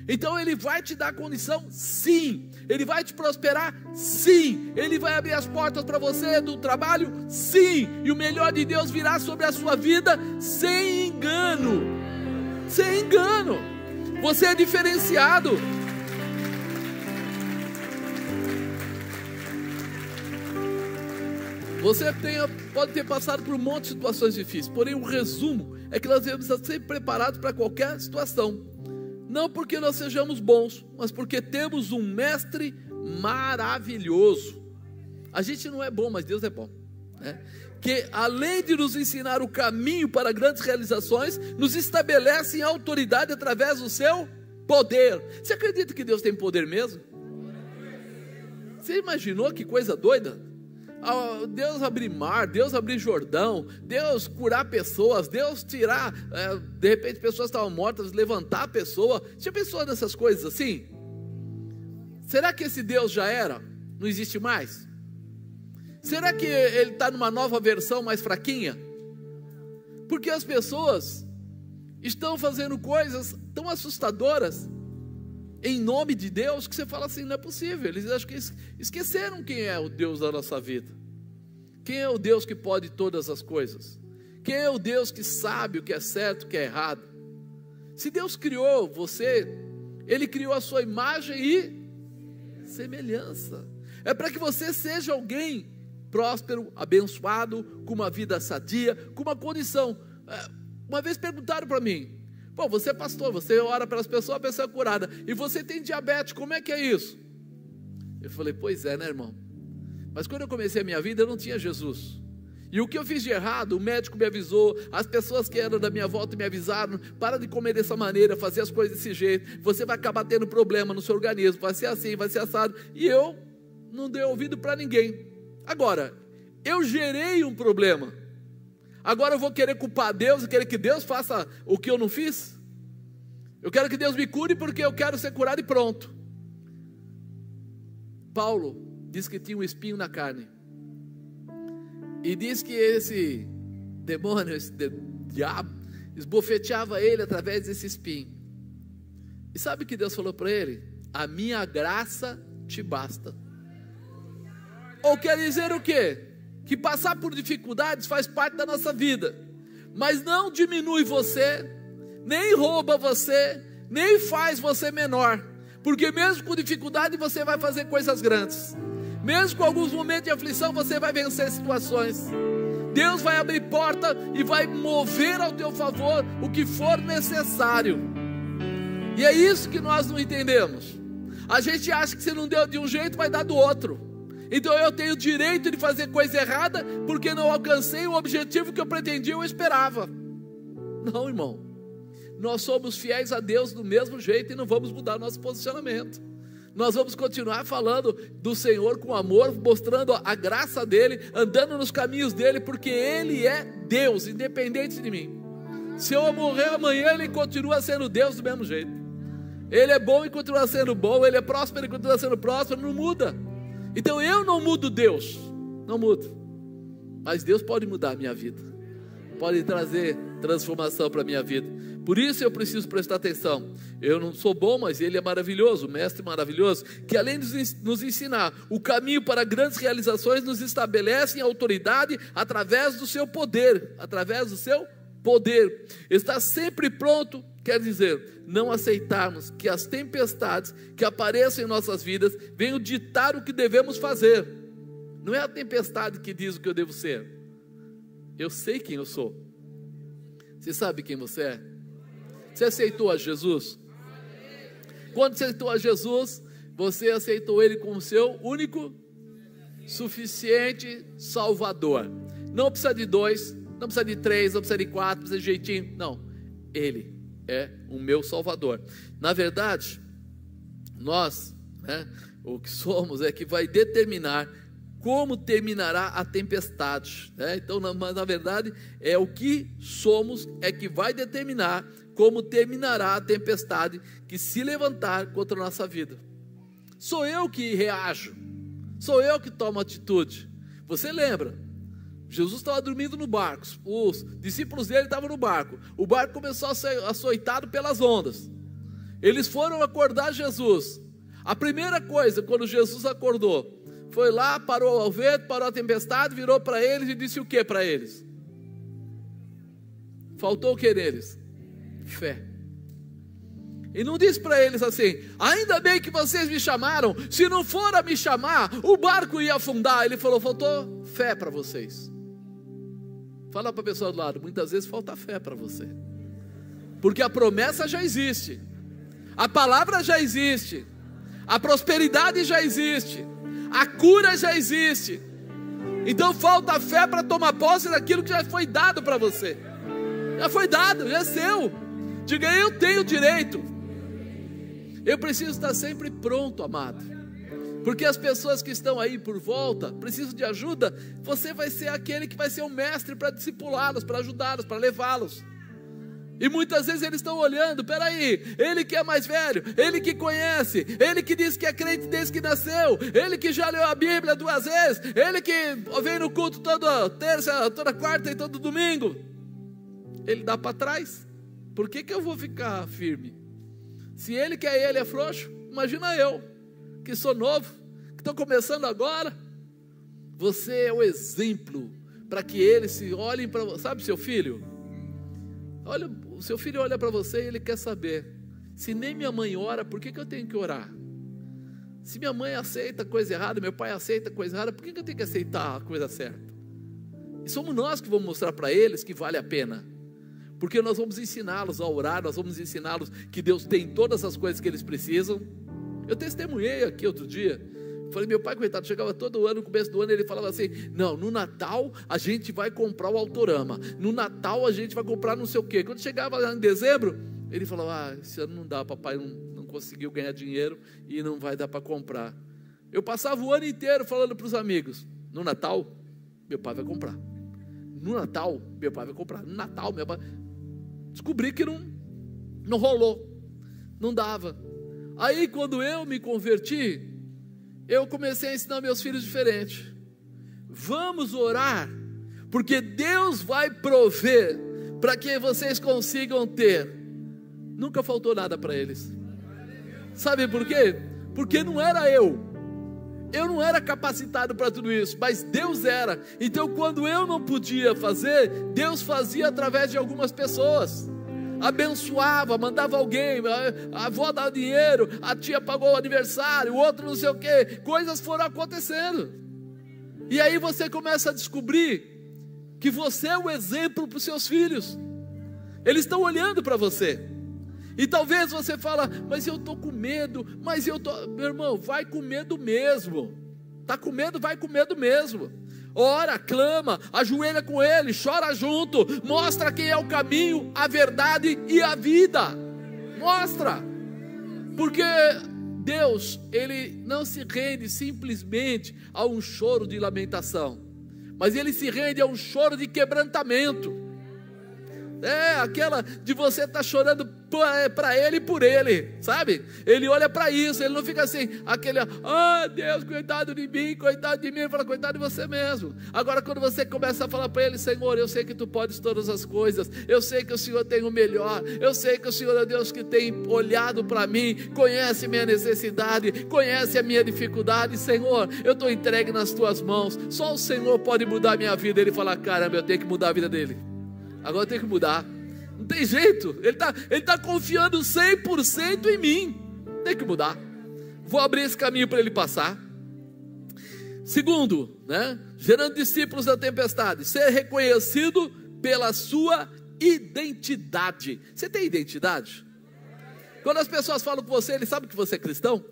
Então Ele vai te dar condição, sim. Ele vai te prosperar, sim. Ele vai abrir as portas para você do trabalho, sim. E o melhor de Deus virá sobre a sua vida sem engano. Sem engano. Você é diferenciado. Você tem, pode ter passado por um monte de situações difíceis, porém o resumo é que nós devemos estar sempre preparados para qualquer situação. Não porque nós sejamos bons, mas porque temos um mestre maravilhoso. A gente não é bom, mas Deus é bom. né? Que além de nos ensinar o caminho para grandes realizações, nos estabelece em autoridade através do seu poder. Você acredita que Deus tem poder mesmo? Você imaginou que coisa doida? Ah, Deus abrir mar, Deus abrir Jordão, Deus curar pessoas, Deus tirar, é, de repente pessoas estavam mortas, levantar a pessoa. Já pensou nessas coisas assim? Será que esse Deus já era? Não existe mais? Será que ele está numa nova versão mais fraquinha? Porque as pessoas estão fazendo coisas tão assustadoras em nome de Deus que você fala assim: não é possível. Eles acham que esqueceram quem é o Deus da nossa vida. Quem é o Deus que pode todas as coisas? Quem é o Deus que sabe o que é certo e o que é errado? Se Deus criou você, Ele criou a sua imagem e semelhança. É para que você seja alguém próspero, abençoado, com uma vida sadia, com uma condição. É, uma vez perguntaram para mim: Pô, você é pastor, você ora pelas pessoas, a pessoa é curada, e você tem diabetes, como é que é isso? Eu falei: Pois é, né, irmão? Mas quando eu comecei a minha vida, eu não tinha Jesus. E o que eu fiz de errado, o médico me avisou, as pessoas que eram da minha volta me avisaram: para de comer dessa maneira, fazer as coisas desse jeito, você vai acabar tendo problema no seu organismo, vai ser assim, vai ser assado. E eu não dei ouvido para ninguém. Agora, eu gerei um problema. Agora eu vou querer culpar Deus e querer que Deus faça o que eu não fiz? Eu quero que Deus me cure porque eu quero ser curado e pronto. Paulo diz que tinha um espinho na carne. E diz que esse demônio, esse diabo, esbofeteava ele através desse espinho. E sabe o que Deus falou para ele? A minha graça te basta. Ou quer dizer o quê? Que passar por dificuldades faz parte da nossa vida, mas não diminui você, nem rouba você, nem faz você menor, porque mesmo com dificuldade você vai fazer coisas grandes, mesmo com alguns momentos de aflição você vai vencer situações. Deus vai abrir porta e vai mover ao teu favor o que for necessário. E é isso que nós não entendemos. A gente acha que se não deu de um jeito, vai dar do outro. Então eu tenho direito de fazer coisa errada porque não alcancei o objetivo que eu pretendia ou esperava. Não, irmão. Nós somos fiéis a Deus do mesmo jeito e não vamos mudar nosso posicionamento. Nós vamos continuar falando do Senhor com amor, mostrando a graça dele, andando nos caminhos dele, porque ele é Deus, independente de mim. Se eu morrer amanhã, ele continua sendo Deus do mesmo jeito. Ele é bom e continua sendo bom, ele é próspero e continua sendo próspero, não muda. Então eu não mudo Deus, não mudo. Mas Deus pode mudar a minha vida, pode trazer transformação para a minha vida. Por isso eu preciso prestar atenção. Eu não sou bom, mas Ele é maravilhoso, o Mestre maravilhoso, que além de nos ensinar o caminho para grandes realizações, nos estabelece em autoridade através do seu poder, através do seu poder. Está sempre pronto Quer dizer, não aceitarmos que as tempestades que apareçam em nossas vidas venham ditar o que devemos fazer. Não é a tempestade que diz o que eu devo ser. Eu sei quem eu sou. Você sabe quem você é? Você aceitou a Jesus? Quando você aceitou a Jesus, você aceitou Ele como seu único, suficiente Salvador. Não precisa de dois, não precisa de três, não precisa de quatro, não precisa de jeitinho. Não, Ele é o meu Salvador. Na verdade, nós, né, o que somos é que vai determinar como terminará a tempestade. Né? Então, na, na verdade, é o que somos é que vai determinar como terminará a tempestade que se levantar contra a nossa vida. Sou eu que reajo, sou eu que tomo atitude. Você lembra? Jesus estava dormindo no barco, os discípulos dele estavam no barco. O barco começou a ser açoitado pelas ondas. Eles foram acordar Jesus. A primeira coisa, quando Jesus acordou, foi lá, parou o vento, parou a tempestade, virou para eles e disse o que para eles? Faltou o que neles? Fé. E não disse para eles assim: ainda bem que vocês me chamaram, se não for a me chamar, o barco ia afundar. Ele falou: faltou fé para vocês. Fala para a pessoa do lado, muitas vezes falta fé para você. Porque a promessa já existe. A palavra já existe. A prosperidade já existe. A cura já existe. Então falta fé para tomar posse daquilo que já foi dado para você. Já foi dado, já é seu. Diga, eu tenho direito. Eu preciso estar sempre pronto, amado. Porque as pessoas que estão aí por volta precisam de ajuda. Você vai ser aquele que vai ser o mestre para discipulá-los, para ajudá-los, para levá-los. E muitas vezes eles estão olhando, peraí, ele que é mais velho, ele que conhece, ele que diz que é crente desde que nasceu, ele que já leu a Bíblia duas vezes, ele que vem no culto toda terça, toda quarta e todo domingo. Ele dá para trás. Por que, que eu vou ficar firme? Se ele que é ele é frouxo, imagina eu, que sou novo, que estou começando agora. Você é o exemplo para que eles se olhem para você. Sabe, seu filho? Olha, o seu filho olha para você e ele quer saber: se nem minha mãe ora, por que, que eu tenho que orar? Se minha mãe aceita coisa errada, meu pai aceita coisa errada, por que, que eu tenho que aceitar a coisa certa? E somos nós que vamos mostrar para eles que vale a pena. Porque nós vamos ensiná-los a orar, nós vamos ensiná-los que Deus tem todas as coisas que eles precisam. Eu testemunhei aqui outro dia. Falei, meu pai, coitado, chegava todo ano, no começo do ano, ele falava assim: não, no Natal a gente vai comprar o Autorama, no Natal a gente vai comprar não sei o quê. Quando chegava lá em dezembro, ele falava: ah, esse ano não dá, papai não, não conseguiu ganhar dinheiro e não vai dar para comprar. Eu passava o ano inteiro falando para os amigos: no Natal, meu pai vai comprar. No Natal, meu pai vai comprar. No Natal, meu pai. Descobri que não, não rolou, não dava. Aí, quando eu me converti, eu comecei a ensinar meus filhos diferente. Vamos orar, porque Deus vai prover para que vocês consigam ter. Nunca faltou nada para eles. Sabe por quê? Porque não era eu. Eu não era capacitado para tudo isso, mas Deus era. Então, quando eu não podia fazer, Deus fazia através de algumas pessoas abençoava, mandava alguém, a avó dava dinheiro, a tia pagou o aniversário, o outro não sei o que, coisas foram acontecendo. E aí você começa a descobrir que você é o exemplo para os seus filhos. Eles estão olhando para você. E talvez você fala, mas eu estou com medo, mas eu tô, meu irmão, vai com medo mesmo. Tá com medo, vai com medo mesmo ora, clama, ajoelha com ele, chora junto, mostra quem é o caminho, a verdade e a vida. Mostra, porque Deus, Ele não se rende simplesmente a um choro de lamentação, mas Ele se rende a um choro de quebrantamento. É aquela de você estar tá chorando para ele e por ele, sabe? Ele olha para isso, ele não fica assim, aquele, ah, oh, Deus, coitado de mim, coitado de mim, ele fala, coitado de você mesmo. Agora, quando você começa a falar para ele, Senhor, eu sei que tu podes todas as coisas, eu sei que o Senhor tem o melhor, eu sei que o Senhor é Deus que tem olhado para mim, conhece minha necessidade, conhece a minha dificuldade, Senhor, eu estou entregue nas tuas mãos, só o Senhor pode mudar minha vida. Ele fala, caramba, eu tenho que mudar a vida dele. Agora tem que mudar. Não tem jeito. Ele está ele tá confiando 100% em mim. Tem que mudar. Vou abrir esse caminho para ele passar. Segundo, né? Gerando discípulos da tempestade. Ser reconhecido pela sua identidade. Você tem identidade? Quando as pessoas falam com você, eles sabem que você é cristão?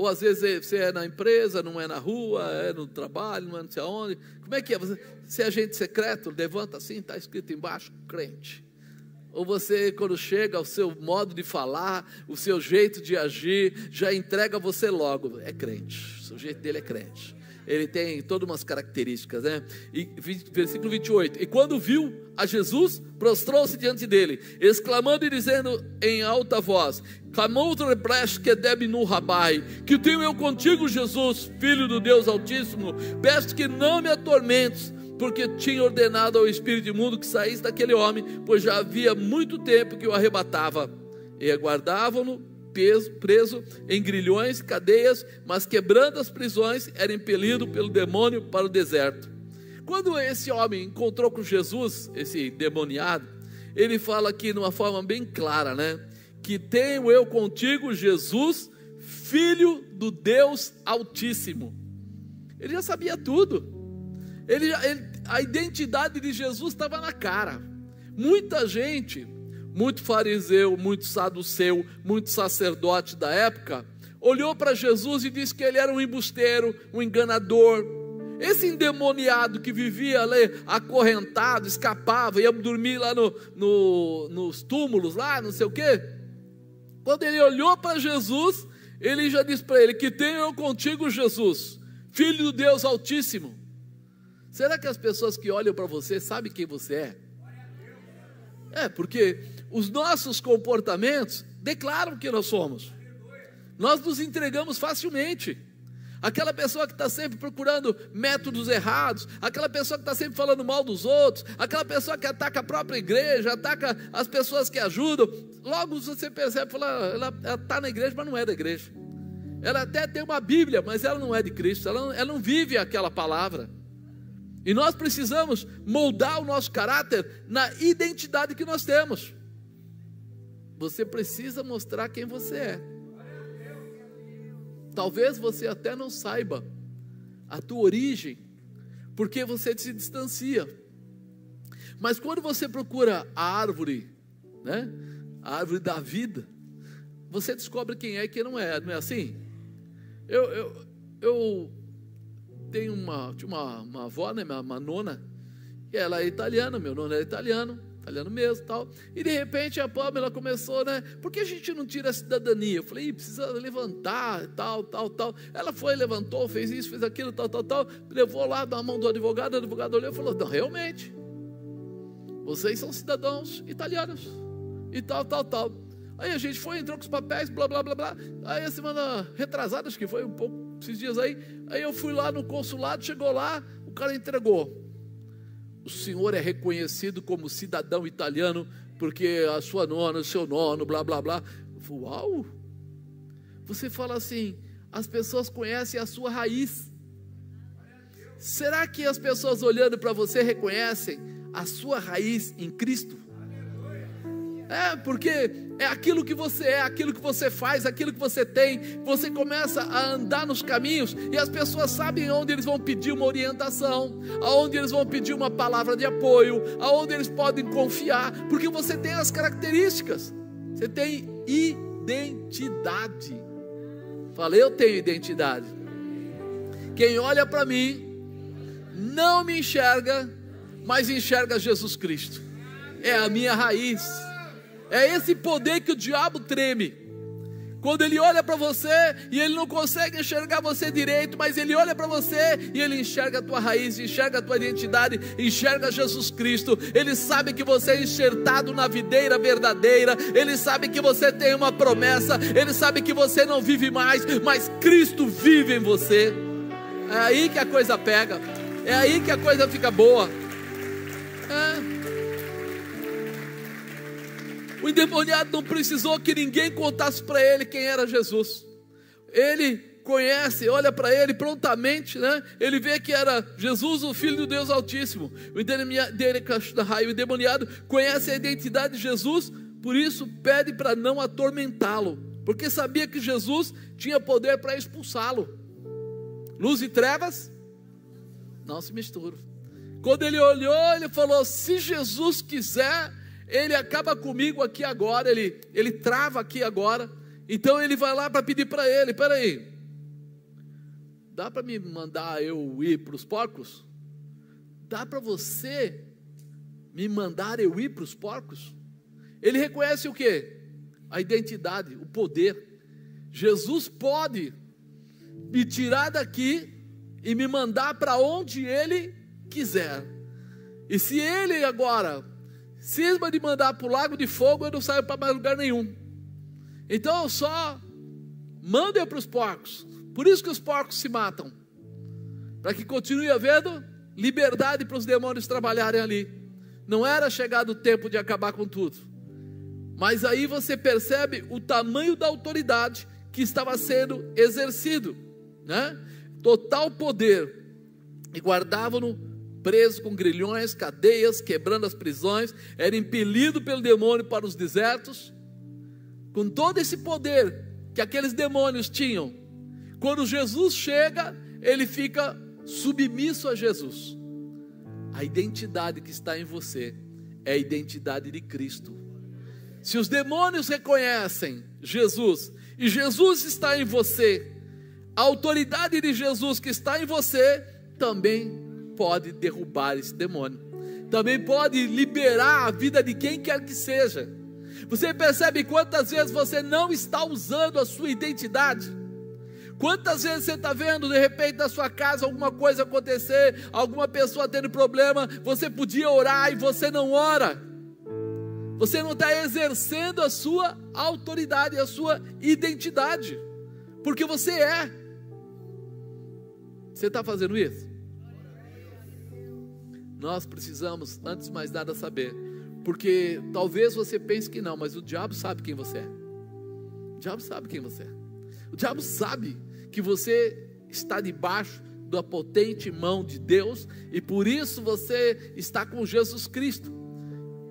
Ou às vezes você é na empresa, não é na rua, é no trabalho, não é não sei aonde. Como é que é? Você, se é agente secreto, levanta assim, está escrito embaixo, crente. Ou você, quando chega, o seu modo de falar, o seu jeito de agir, já entrega você logo. É crente. O jeito dele é crente ele tem todas umas características, né? E, versículo 28. E quando viu a Jesus, prostrou-se diante dele, exclamando e dizendo em alta voz: que deve no rabai, que tenho eu contigo, Jesus, filho do Deus Altíssimo, peço que não me atormentes, porque tinha ordenado ao espírito imundo que saísse daquele homem, pois já havia muito tempo que o arrebatava, e aguardavam-no preso em grilhões, cadeias, mas quebrando as prisões, era impelido pelo demônio para o deserto. Quando esse homem encontrou com Jesus, esse demoniado, ele fala aqui de uma forma bem clara, né? Que tenho eu contigo, Jesus, filho do Deus Altíssimo. Ele já sabia tudo. Ele, ele a identidade de Jesus estava na cara. Muita gente muito fariseu, muito saduceu, muito sacerdote da época, olhou para Jesus e disse que ele era um embusteiro, um enganador, Esse endemoniado que vivia ali acorrentado, escapava, ia dormir lá no, no, nos túmulos, lá, não sei o quê. Quando ele olhou para Jesus, ele já disse para ele: Que tenho eu contigo, Jesus, filho do Deus Altíssimo. Será que as pessoas que olham para você sabem quem você é? É, porque os nossos comportamentos declaram que nós somos. Nós nos entregamos facilmente. Aquela pessoa que está sempre procurando métodos errados, aquela pessoa que está sempre falando mal dos outros, aquela pessoa que ataca a própria igreja, ataca as pessoas que ajudam, logo você percebe, ela está na igreja, mas não é da igreja. Ela até tem uma Bíblia, mas ela não é de Cristo, ela, ela não vive aquela palavra. E nós precisamos moldar o nosso caráter na identidade que nós temos. Você precisa mostrar quem você é. Talvez você até não saiba a tua origem, porque você se distancia. Mas quando você procura a árvore, né? A árvore da vida, você descobre quem é e quem não é, não é assim? Eu, eu, eu tenho uma, tinha uma, uma avó, né, uma nona, e ela é italiana, meu nono é italiano, italiano mesmo tal. E de repente a Pamela começou, né? Por que a gente não tira a cidadania? Eu falei, precisa levantar, tal, tal, tal. Ela foi, levantou, fez isso, fez aquilo, tal, tal, tal. Levou lá na mão do advogado, o advogado olhou e falou: Não, realmente, vocês são cidadãos italianos. E tal, tal, tal. Aí a gente foi, entrou com os papéis, blá, blá, blá, blá. Aí a semana retrasada, acho que foi um pouco, esses dias aí. Aí eu fui lá no consulado, chegou lá, o cara entregou o senhor é reconhecido como cidadão italiano porque a sua nona, o seu nono, blá blá blá. Uau! Você fala assim, as pessoas conhecem a sua raiz. Será que as pessoas olhando para você reconhecem a sua raiz em Cristo? É, porque é aquilo que você é, aquilo que você faz, aquilo que você tem. Você começa a andar nos caminhos e as pessoas sabem onde eles vão pedir uma orientação, aonde eles vão pedir uma palavra de apoio, aonde eles podem confiar, porque você tem as características. Você tem identidade. Falei, eu tenho identidade. Quem olha para mim não me enxerga, mas enxerga Jesus Cristo. É a minha raiz é esse poder que o diabo treme. Quando ele olha para você e ele não consegue enxergar você direito, mas ele olha para você e ele enxerga a tua raiz, enxerga a tua identidade, enxerga Jesus Cristo. Ele sabe que você é enxertado na videira verdadeira, ele sabe que você tem uma promessa, ele sabe que você não vive mais, mas Cristo vive em você. É aí que a coisa pega, é aí que a coisa fica boa. É. O endemoniado não precisou que ninguém contasse para ele quem era Jesus. Ele conhece, olha para ele prontamente, né? Ele vê que era Jesus, o Filho do Deus Altíssimo. O endemoniado conhece a identidade de Jesus, por isso pede para não atormentá-lo, porque sabia que Jesus tinha poder para expulsá-lo. Luz e trevas não se misturam. Quando ele olhou, ele falou: se Jesus quiser, ele acaba comigo aqui agora, ele, ele trava aqui agora. Então ele vai lá para pedir para ele: peraí, dá para me mandar eu ir para os porcos? Dá para você me mandar eu ir para os porcos? Ele reconhece o que? A identidade, o poder. Jesus pode me tirar daqui e me mandar para onde ele quiser. E se ele agora cisma de mandar para o lago de fogo, eu não saio para mais lugar nenhum. Então eu só mando eu para os porcos. Por isso que os porcos se matam. Para que continue havendo liberdade para os demônios trabalharem ali. Não era chegado o tempo de acabar com tudo. Mas aí você percebe o tamanho da autoridade que estava sendo exercido, né? Total poder. E guardavam-no preso com grilhões, cadeias, quebrando as prisões, era impelido pelo demônio para os desertos, com todo esse poder que aqueles demônios tinham. Quando Jesus chega, ele fica submisso a Jesus. A identidade que está em você é a identidade de Cristo. Se os demônios reconhecem Jesus e Jesus está em você, a autoridade de Jesus que está em você também pode derrubar esse demônio. Também pode liberar a vida de quem quer que seja. Você percebe quantas vezes você não está usando a sua identidade? Quantas vezes você está vendo de repente na sua casa alguma coisa acontecer, alguma pessoa tendo problema, você podia orar e você não ora? Você não está exercendo a sua autoridade, a sua identidade, porque você é. Você está fazendo isso? Nós precisamos, antes de mais nada, saber, porque talvez você pense que não, mas o diabo sabe quem você é. O diabo sabe quem você é. O diabo sabe que você está debaixo da potente mão de Deus e por isso você está com Jesus Cristo.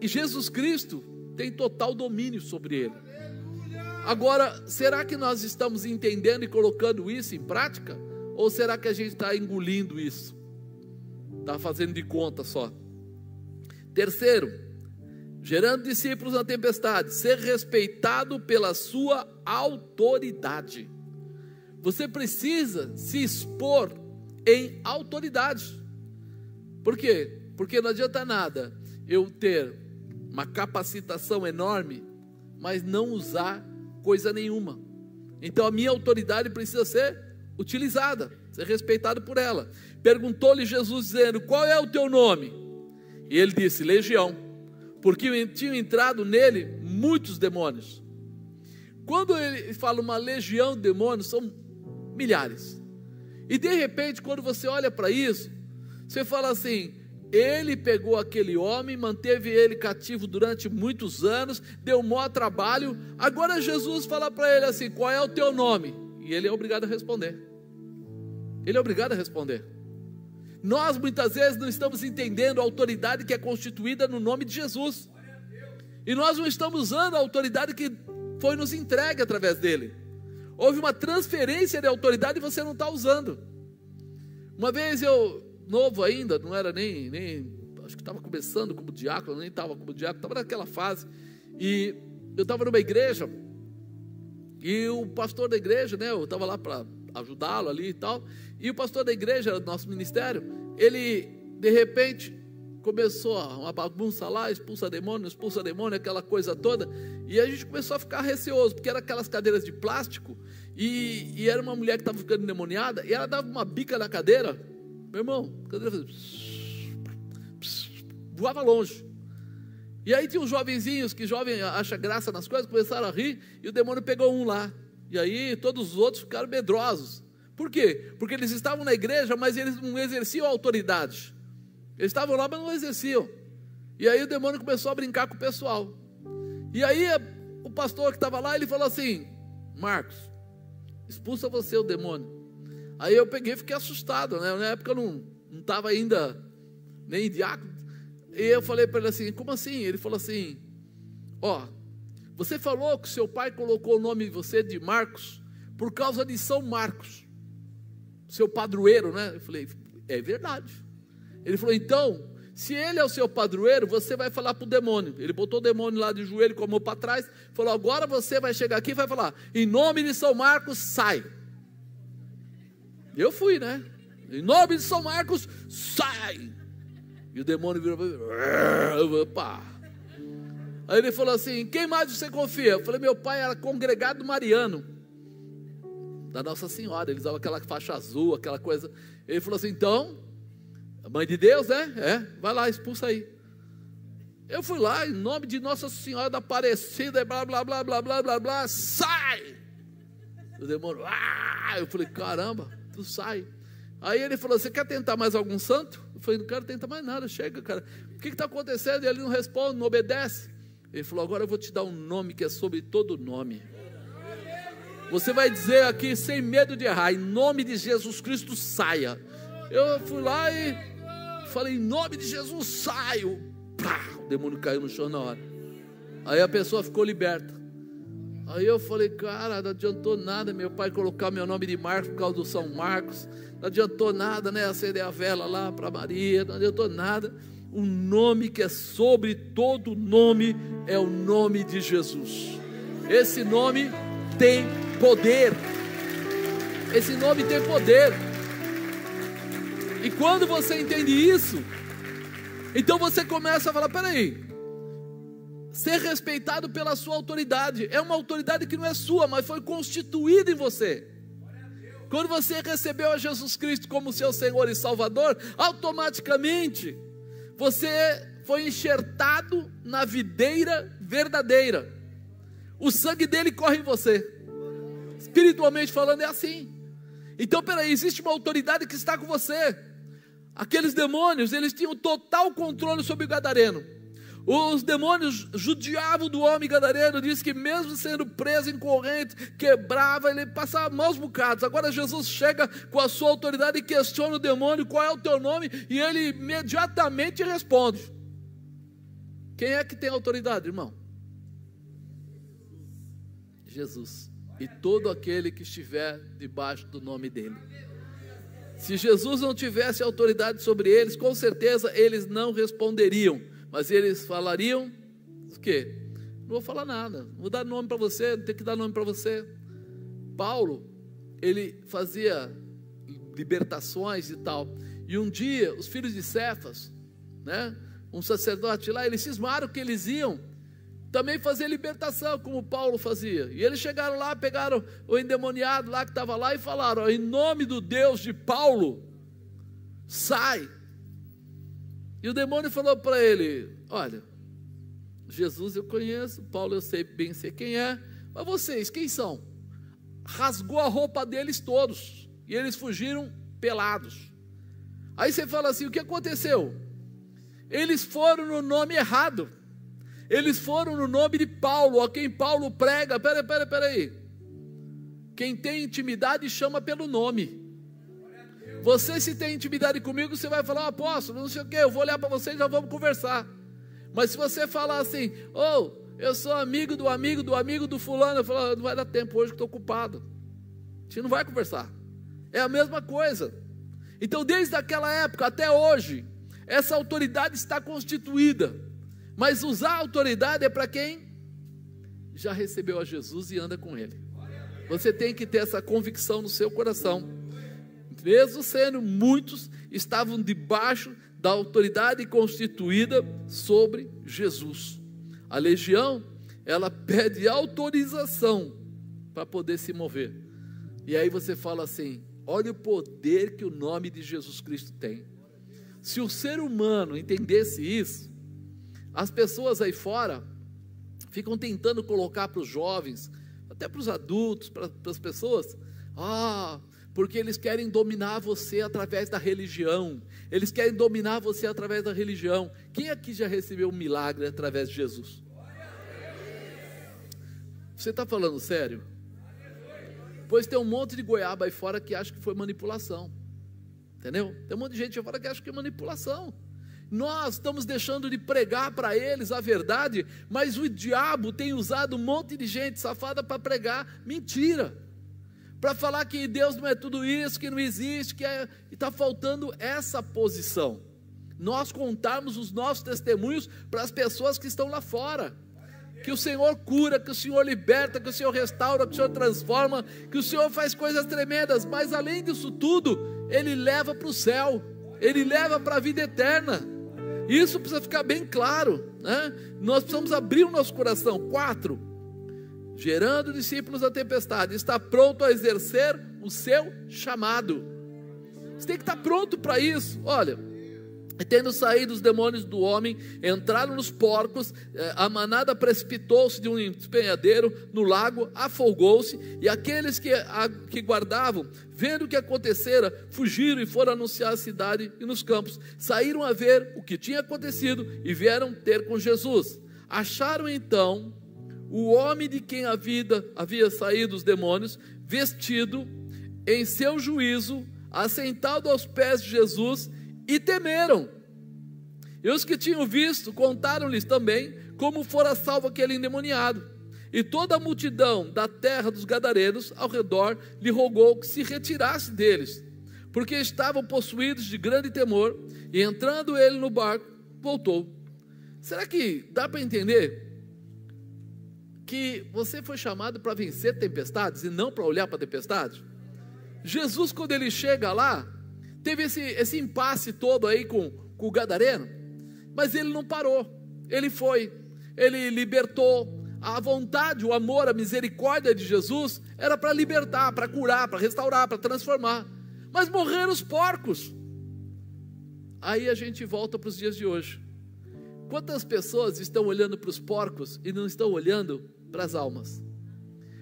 E Jesus Cristo tem total domínio sobre ele. Agora, será que nós estamos entendendo e colocando isso em prática? Ou será que a gente está engolindo isso? Está fazendo de conta só. Terceiro, gerando discípulos na tempestade, ser respeitado pela sua autoridade. Você precisa se expor em autoridade. Por quê? Porque não adianta nada eu ter uma capacitação enorme, mas não usar coisa nenhuma. Então a minha autoridade precisa ser utilizada, ser respeitado por ela. Perguntou-lhe Jesus dizendo: "Qual é o teu nome?" E ele disse: "Legião", porque tinham entrado nele muitos demônios. Quando ele fala uma legião de demônios, são milhares. E de repente, quando você olha para isso, você fala assim: ele pegou aquele homem, manteve ele cativo durante muitos anos, deu maior trabalho. Agora Jesus fala para ele assim: qual é o teu nome? E ele é obrigado a responder. Ele é obrigado a responder. Nós muitas vezes não estamos entendendo a autoridade que é constituída no nome de Jesus. E nós não estamos usando a autoridade que foi nos entregue através dele. Houve uma transferência de autoridade e você não está usando. Uma vez eu, novo ainda, não era nem, nem acho que estava começando como diácono, nem estava como diácono, estava naquela fase. E eu estava numa igreja, e o pastor da igreja, né, eu estava lá para ajudá-lo ali e tal, e o pastor da igreja, do nosso ministério, ele, de repente, começou uma bagunça lá, expulsa demônio, expulsa demônio, aquela coisa toda, e a gente começou a ficar receoso, porque era aquelas cadeiras de plástico, e, e era uma mulher que estava ficando endemoniada, e ela dava uma bica na cadeira, meu irmão, a cadeira fazia, pss, pss, voava longe. E aí tinha uns jovenzinhos que jovem acha graça nas coisas, começaram a rir, e o demônio pegou um lá. E aí todos os outros ficaram medrosos. Por quê? Porque eles estavam na igreja, mas eles não exerciam autoridade. Eles estavam lá, mas não exerciam. E aí o demônio começou a brincar com o pessoal. E aí o pastor que estava lá, ele falou assim: Marcos, expulsa você o demônio. Aí eu peguei e fiquei assustado, né? Na época eu não estava ainda nem diácono. E eu falei para ele assim: como assim? Ele falou assim: ó, você falou que seu pai colocou o nome de você de Marcos por causa de São Marcos, seu padroeiro, né? Eu falei: é verdade. Ele falou: então, se ele é o seu padroeiro, você vai falar para o demônio. Ele botou o demônio lá de joelho com a mão para trás, falou: agora você vai chegar aqui e vai falar: em nome de São Marcos, sai. Eu fui, né? Em nome de São Marcos, sai. E o demônio virou para mim: opa. Aí ele falou assim: quem mais você confia? Eu falei: meu pai era congregado mariano da Nossa Senhora. Eles usavam aquela faixa azul, aquela coisa. Ele falou assim: então a mãe de Deus, né? É, vai lá, expulsa aí. Eu fui lá, em nome de Nossa Senhora da Aparecida, blá, blá, blá, blá, blá, blá, blá, sai! O demônio, ah! Eu falei, caramba, tu sai. Aí ele falou, você quer tentar mais algum santo? Eu falei, não quero tentar mais nada, chega, cara. O que está acontecendo? E ele não responde, não obedece. Ele falou, agora eu vou te dar um nome que é sobre todo nome. Você vai dizer aqui, sem medo de errar, em nome de Jesus Cristo, saia. Eu fui lá e Falei, em nome de Jesus, saio. Pá, o demônio caiu no chão na hora. Aí a pessoa ficou liberta. Aí eu falei, cara, não adiantou nada meu pai colocar meu nome de Marcos por causa do São Marcos. Não adiantou nada, né? Acender a vela lá para Maria. Não adiantou nada. O nome que é sobre todo nome é o nome de Jesus. Esse nome tem poder. Esse nome tem poder. E quando você entende isso, então você começa a falar: peraí, ser respeitado pela sua autoridade é uma autoridade que não é sua, mas foi constituída em você. Quando você recebeu a Jesus Cristo como seu Senhor e Salvador, automaticamente você foi enxertado na videira verdadeira. O sangue dele corre em você. Espiritualmente falando, é assim. Então, peraí, existe uma autoridade que está com você. Aqueles demônios, eles tinham total controle sobre o gadareno. Os demônios judiavam do homem gadareno, diz que mesmo sendo preso em corrente, quebrava, ele passava maus bocados. Agora Jesus chega com a sua autoridade e questiona o demônio: qual é o teu nome? E ele imediatamente responde: Quem é que tem autoridade, irmão? Jesus. E todo aquele que estiver debaixo do nome dele. Se Jesus não tivesse autoridade sobre eles, com certeza eles não responderiam, mas eles falariam o quê? Não vou falar nada, não vou dar nome para você, não tem que dar nome para você. Paulo, ele fazia libertações e tal. E um dia, os filhos de Cefas, né, um sacerdote lá, eles cismaram que eles iam também fazer libertação, como Paulo fazia. E eles chegaram lá, pegaram o endemoniado lá que estava lá e falaram: em nome do Deus de Paulo, sai. E o demônio falou para ele: Olha, Jesus eu conheço, Paulo eu sei bem sei quem é, mas vocês, quem são? Rasgou a roupa deles todos, e eles fugiram pelados. Aí você fala assim: o que aconteceu? Eles foram no nome errado. Eles foram no nome de Paulo, a quem Paulo prega. Peraí, peraí, peraí. Quem tem intimidade chama pelo nome. Você, se tem intimidade comigo, você vai falar, oh, apóstolo, não sei o que, eu vou olhar para você e já vamos conversar. Mas se você falar assim, oh, eu sou amigo do amigo do amigo do fulano, eu falo, não vai dar tempo hoje que estou ocupado. A gente não vai conversar. É a mesma coisa. Então, desde aquela época até hoje, essa autoridade está constituída. Mas usar a autoridade é para quem já recebeu a Jesus e anda com Ele. Você tem que ter essa convicção no seu coração. Mesmo sendo muitos, estavam debaixo da autoridade constituída sobre Jesus. A legião, ela pede autorização para poder se mover. E aí você fala assim: olha o poder que o nome de Jesus Cristo tem. Se o ser humano entendesse isso, as pessoas aí fora ficam tentando colocar para os jovens, até para os adultos, para, para as pessoas, ah, porque eles querem dominar você através da religião, eles querem dominar você através da religião. Quem aqui já recebeu um milagre através de Jesus? Você está falando sério? Pois tem um monte de goiaba aí fora que acha que foi manipulação. Entendeu? Tem um monte de gente aí fora que acha que é manipulação. Nós estamos deixando de pregar para eles a verdade, mas o diabo tem usado um monte de gente safada para pregar mentira, para falar que Deus não é tudo isso, que não existe, que é, está faltando essa posição. Nós contarmos os nossos testemunhos para as pessoas que estão lá fora. Que o Senhor cura, que o Senhor liberta, que o Senhor restaura, que o Senhor transforma, que o Senhor faz coisas tremendas, mas além disso tudo, Ele leva para o céu, Ele leva para a vida eterna. Isso precisa ficar bem claro. Né? Nós precisamos abrir o nosso coração. Quatro, gerando discípulos da tempestade, está pronto a exercer o seu chamado. Você tem que estar pronto para isso. Olha, tendo saído os demônios do homem, entraram nos porcos, eh, a manada precipitou-se de um espenhadeiro no lago, afogou-se, e aqueles que, a, que guardavam, vendo o que acontecera, fugiram e foram anunciar a cidade e nos campos. Saíram a ver o que tinha acontecido e vieram ter com Jesus. Acharam então o homem de quem a vida havia saído os demônios, vestido em seu juízo, assentado aos pés de Jesus, e temeram. E os que tinham visto contaram-lhes também como fora salvo aquele endemoniado. E toda a multidão da terra dos gadarenos ao redor lhe rogou que se retirasse deles, porque estavam possuídos de grande temor, e entrando ele no barco, voltou. Será que dá para entender que você foi chamado para vencer tempestades e não para olhar para tempestades? Jesus, quando ele chega lá, teve esse, esse impasse todo aí com, com o Gadareno, mas ele não parou, ele foi, ele libertou. A vontade, o amor, a misericórdia de Jesus era para libertar, para curar, para restaurar, para transformar. Mas morreram os porcos. Aí a gente volta para os dias de hoje. Quantas pessoas estão olhando para os porcos e não estão olhando para as almas?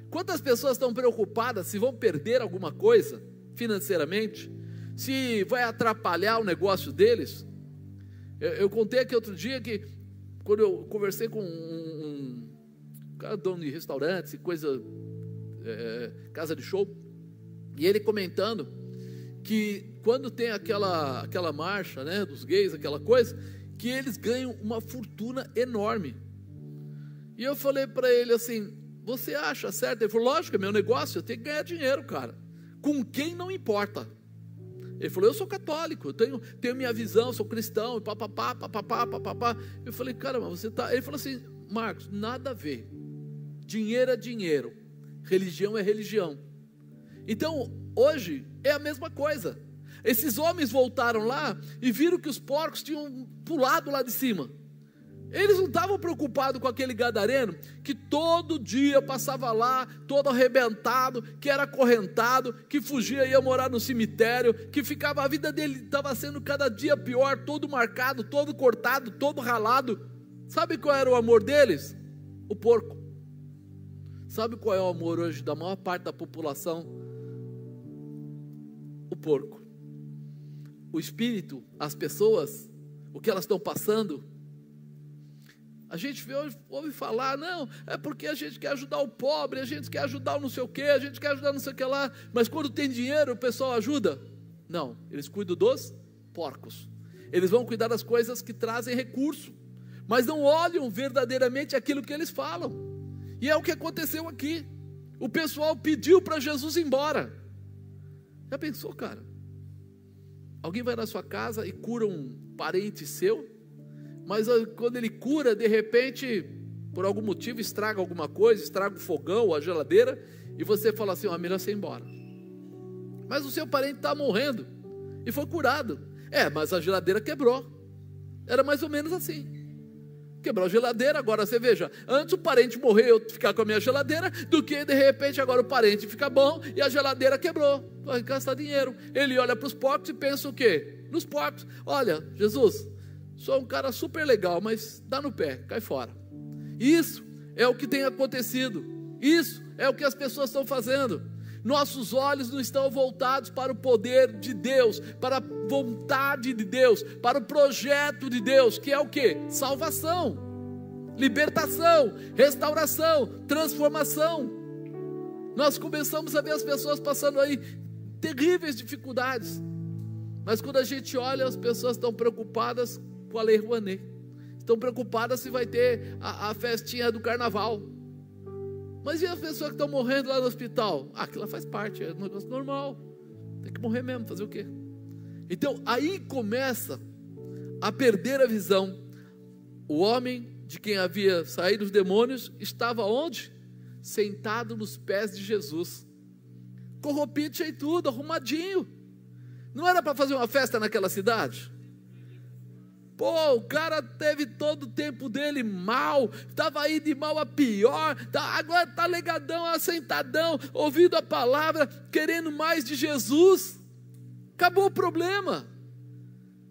Quantas pessoas estão preocupadas se vão perder alguma coisa financeiramente? Se vai atrapalhar o negócio deles? Eu, eu contei aqui outro dia que, quando eu conversei com um, um cara dono de restaurantes e coisa, é, casa de show, e ele comentando que quando tem aquela, aquela marcha né, dos gays, aquela coisa, que eles ganham uma fortuna enorme. E eu falei para ele assim: Você acha certo? Ele falou: Lógico, é meu negócio, eu tenho que ganhar dinheiro, cara. Com quem não importa. Ele falou: Eu sou católico, eu tenho, tenho minha visão, sou cristão, papapá, papapá, papapá. Eu falei: Caramba, você tá. Ele falou assim: Marcos, nada a ver. Dinheiro é dinheiro, religião é religião. Então, hoje é a mesma coisa. Esses homens voltaram lá e viram que os porcos tinham pulado lá de cima. Eles não estavam preocupados com aquele gadareno que todo dia passava lá, todo arrebentado, que era acorrentado, que fugia e ia morar no cemitério, que ficava a vida dele estava sendo cada dia pior, todo marcado, todo cortado, todo ralado. Sabe qual era o amor deles? O porco. Sabe qual é o amor hoje da maior parte da população? O porco o espírito, as pessoas, o que elas estão passando. A gente vê, ouve falar, não, é porque a gente quer ajudar o pobre, a gente quer ajudar o não sei o quê, a gente quer ajudar não sei o que lá, mas quando tem dinheiro o pessoal ajuda? Não, eles cuidam dos porcos. Eles vão cuidar das coisas que trazem recurso, mas não olham verdadeiramente aquilo que eles falam. E é o que aconteceu aqui. O pessoal pediu para Jesus ir embora. Já pensou, cara? Alguém vai na sua casa e cura um parente seu, mas ah, quando ele cura, de repente, por algum motivo, estraga alguma coisa, estraga o fogão ou a geladeira, e você fala assim: ó, melhor você ir embora. Mas o seu parente está morrendo e foi curado. É, mas a geladeira quebrou. Era mais ou menos assim. Quebrou a geladeira, agora você veja, antes o parente morrer eu ficar com a minha geladeira, do que de repente agora o parente fica bom e a geladeira quebrou. Vai gastar dinheiro. Ele olha para os porcos e pensa o quê? Nos porcos. Olha, Jesus, sou um cara super legal, mas dá no pé, cai fora. Isso é o que tem acontecido. Isso é o que as pessoas estão fazendo. Nossos olhos não estão voltados para o poder de Deus, para a vontade de Deus, para o projeto de Deus, que é o que? Salvação, libertação, restauração, transformação. Nós começamos a ver as pessoas passando aí terríveis dificuldades, mas quando a gente olha, as pessoas estão preocupadas com a Lei Rouanet, estão preocupadas se vai ter a, a festinha do carnaval mas e as pessoas que estão morrendo lá no hospital? Ah, aquilo faz parte, é um negócio normal. Tem que morrer mesmo, fazer o quê? Então aí começa a perder a visão. O homem de quem havia saído os demônios estava onde? Sentado nos pés de Jesus. Corrompito e tudo, arrumadinho. Não era para fazer uma festa naquela cidade? Pô, o cara teve todo o tempo dele mal, estava aí de mal a pior, tá, agora está legadão, assentadão, ouvindo a palavra, querendo mais de Jesus. Acabou o problema.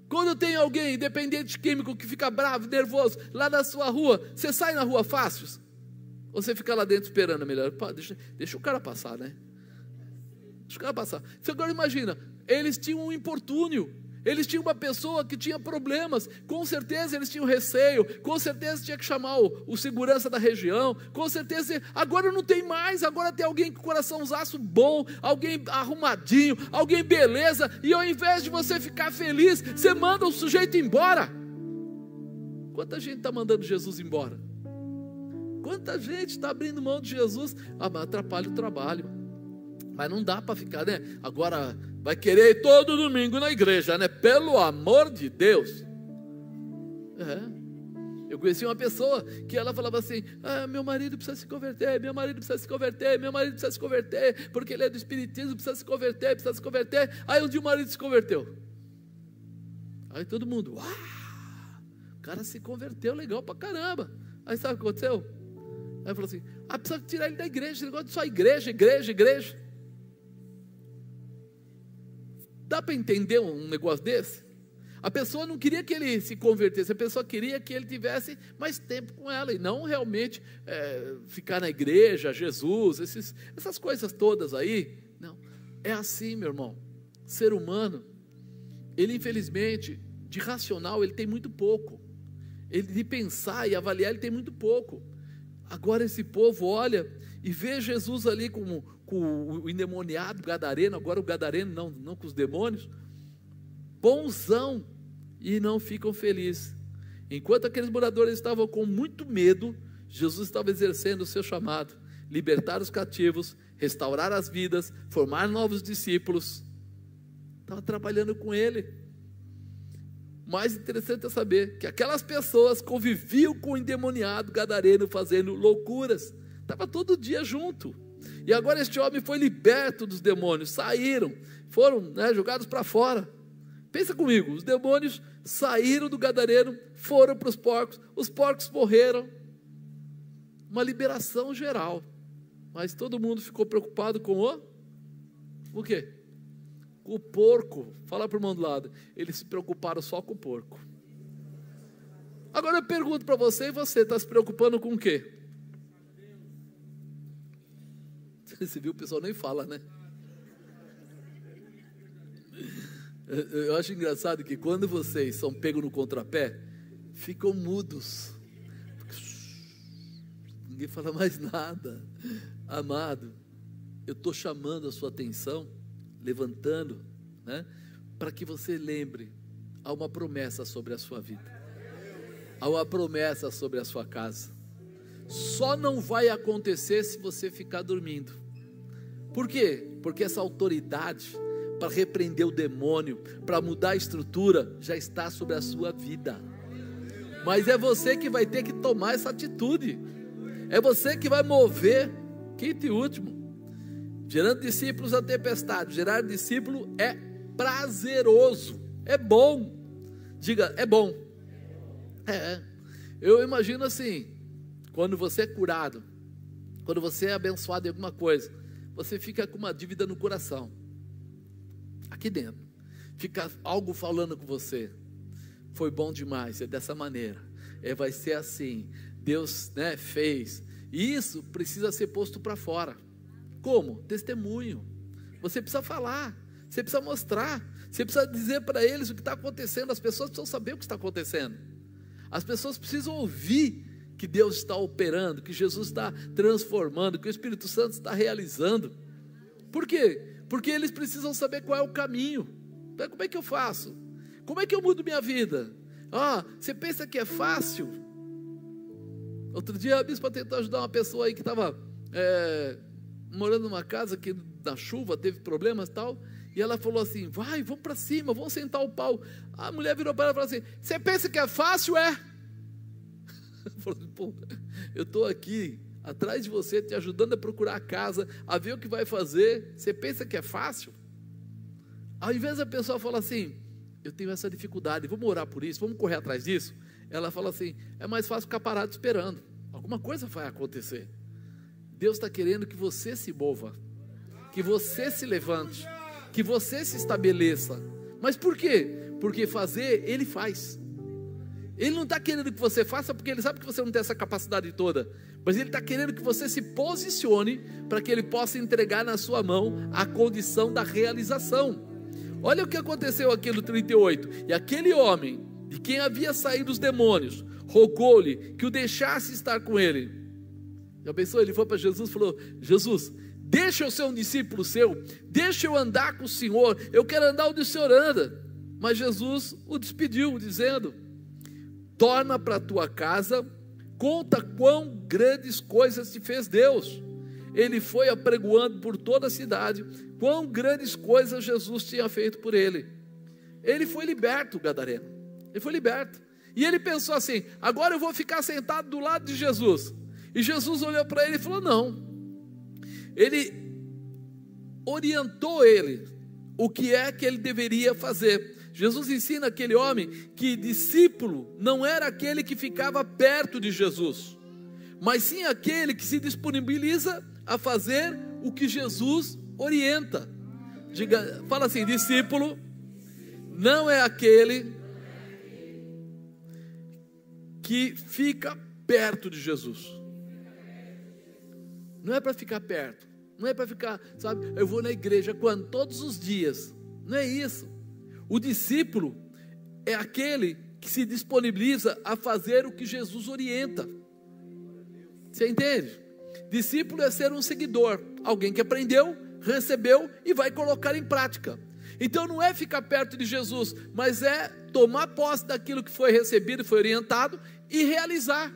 Quando tem alguém dependente químico que fica bravo, nervoso, lá na sua rua, você sai na rua fácil? Ou você fica lá dentro esperando melhor? Pô, deixa, deixa o cara passar, né? Deixa o cara passar. Você agora imagina, eles tinham um importúnio eles tinham uma pessoa que tinha problemas, com certeza eles tinham receio, com certeza tinha que chamar o, o segurança da região, com certeza agora não tem mais, agora tem alguém com coraçãozaço bom, alguém arrumadinho, alguém beleza, e ao invés de você ficar feliz, você manda o sujeito embora. Quanta gente está mandando Jesus embora? Quanta gente está abrindo mão de Jesus? Ah, atrapalha o trabalho. Mas não dá para ficar, né? Agora vai querer ir todo domingo na igreja, né? Pelo amor de Deus. É. Eu conheci uma pessoa que ela falava assim: ah, meu marido precisa se converter, meu marido precisa se converter, meu marido precisa se converter, porque ele é do Espiritismo, precisa se converter, precisa se converter. Aí um dia o marido se converteu. Aí todo mundo, uau, o cara se converteu legal pra caramba. Aí sabe o que aconteceu? Aí falou assim: ah, precisa tirar ele da igreja, ele gosta de só igreja, igreja, igreja. Dá para entender um negócio desse? A pessoa não queria que ele se convertesse, a pessoa queria que ele tivesse mais tempo com ela e não realmente é, ficar na igreja, Jesus, esses, essas coisas todas aí. Não, é assim, meu irmão. Ser humano, ele infelizmente, de racional, ele tem muito pouco. Ele de pensar e avaliar, ele tem muito pouco. Agora esse povo olha e vê Jesus ali com, com o endemoniado gadareno, agora o gadareno não, não com os demônios, bonzão, e não ficam felizes. Enquanto aqueles moradores estavam com muito medo, Jesus estava exercendo o seu chamado: libertar os cativos, restaurar as vidas, formar novos discípulos. Estava trabalhando com ele. Mais interessante é saber que aquelas pessoas conviviam com o endemoniado gadareno fazendo loucuras. Estava todo dia junto. E agora este homem foi liberto dos demônios, saíram, foram né, jogados para fora. Pensa comigo, os demônios saíram do gadareno, foram para os porcos, os porcos morreram. Uma liberação geral. Mas todo mundo ficou preocupado com o o quê? Com o porco. Fala para o irmão do lado. Eles se preocuparam só com o porco. Agora eu pergunto para você, e você está se preocupando com o quê? Você viu, o pessoal nem fala, né? Eu acho engraçado que quando vocês são pegos no contrapé, ficam mudos. Ninguém fala mais nada. Amado, eu estou chamando a sua atenção, levantando, né, para que você lembre: há uma promessa sobre a sua vida, há uma promessa sobre a sua casa. Só não vai acontecer se você ficar dormindo. Por quê? Porque essa autoridade para repreender o demônio, para mudar a estrutura, já está sobre a sua vida. Mas é você que vai ter que tomar essa atitude. É você que vai mover. Quinto e último. Gerando discípulos a tempestade. Gerar discípulo é prazeroso. É bom. Diga, é bom. É. Eu imagino assim, quando você é curado, quando você é abençoado em alguma coisa, você fica com uma dívida no coração aqui dentro. Fica algo falando com você. Foi bom demais, é dessa maneira. É, vai ser assim. Deus né, fez. E isso precisa ser posto para fora. Como? Testemunho. Você precisa falar, você precisa mostrar, você precisa dizer para eles o que está acontecendo. As pessoas precisam saber o que está acontecendo. As pessoas precisam ouvir que Deus está operando, que Jesus está transformando, que o Espírito Santo está realizando. Por quê? porque eles precisam saber qual é o caminho. Então, como é que eu faço? Como é que eu mudo minha vida? Ah, você pensa que é fácil? Outro dia a bispa tentou ajudar uma pessoa aí que estava é, morando numa casa que na chuva teve problemas e tal. E ela falou assim: vai, vamos para cima, vamos sentar o pau. A mulher virou para ela e falou assim: Você pensa que é fácil? É. Eu estou aqui atrás de você, te ajudando a procurar a casa, a ver o que vai fazer. Você pensa que é fácil? Ao invés da pessoa falar assim, eu tenho essa dificuldade, vamos orar por isso, vamos correr atrás disso. Ela fala assim, é mais fácil ficar parado esperando. Alguma coisa vai acontecer. Deus está querendo que você se mova, que você se levante, que você se estabeleça. Mas por quê? Porque fazer, Ele faz. Ele não está querendo que você faça porque ele sabe que você não tem essa capacidade toda. Mas ele está querendo que você se posicione para que ele possa entregar na sua mão a condição da realização. Olha o que aconteceu aqui no 38. E aquele homem, de quem havia saído os demônios, rogou-lhe que o deixasse estar com ele. Já pensou? Ele foi para Jesus e falou: Jesus, deixa eu ser um discípulo seu, deixa eu andar com o Senhor, eu quero andar onde o Senhor anda. Mas Jesus o despediu, dizendo: torna para a tua casa, conta quão grandes coisas te fez Deus. Ele foi apregoando por toda a cidade quão grandes coisas Jesus tinha feito por ele. Ele foi liberto, Gadareno. Ele foi liberto. E ele pensou assim: agora eu vou ficar sentado do lado de Jesus. E Jesus olhou para ele e falou: não. Ele orientou ele o que é que ele deveria fazer. Jesus ensina aquele homem que discípulo não era aquele que ficava perto de Jesus, mas sim aquele que se disponibiliza a fazer o que Jesus orienta. Diga, fala assim: discípulo não é aquele que fica perto de Jesus. Não é para ficar perto, não é para ficar, sabe, eu vou na igreja quando? Todos os dias. Não é isso. O discípulo é aquele que se disponibiliza a fazer o que Jesus orienta. Você entende? Discípulo é ser um seguidor, alguém que aprendeu, recebeu e vai colocar em prática. Então não é ficar perto de Jesus, mas é tomar posse daquilo que foi recebido, foi orientado e realizar.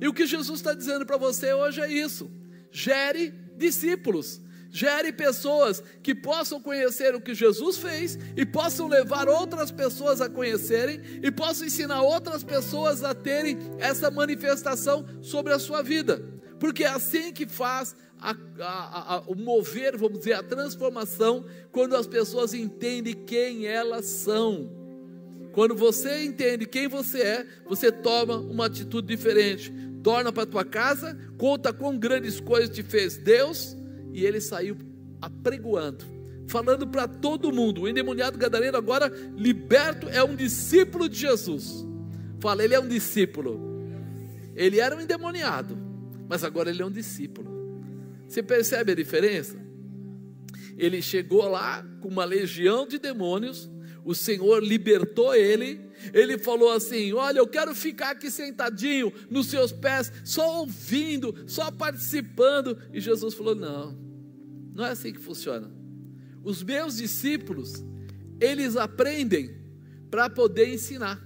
E o que Jesus está dizendo para você hoje é isso: gere discípulos, gere pessoas que possam conhecer o que Jesus fez e possam levar outras pessoas a conhecerem e possam ensinar outras pessoas a terem essa manifestação sobre a sua vida, porque é assim que faz a, a, a, o mover, vamos dizer, a transformação, quando as pessoas entendem quem elas são. Quando você entende quem você é, você toma uma atitude diferente. Torna para tua casa, conta quão grandes coisas te fez Deus, e ele saiu apregoando, falando para todo mundo. O endemoniado gadareno agora liberto é um discípulo de Jesus. Fala, ele é um discípulo. Ele era um endemoniado, mas agora ele é um discípulo. Você percebe a diferença? Ele chegou lá com uma legião de demônios, o Senhor libertou ele. Ele falou assim: Olha, eu quero ficar aqui sentadinho nos seus pés, só ouvindo, só participando. E Jesus falou: Não, não é assim que funciona. Os meus discípulos, eles aprendem para poder ensinar.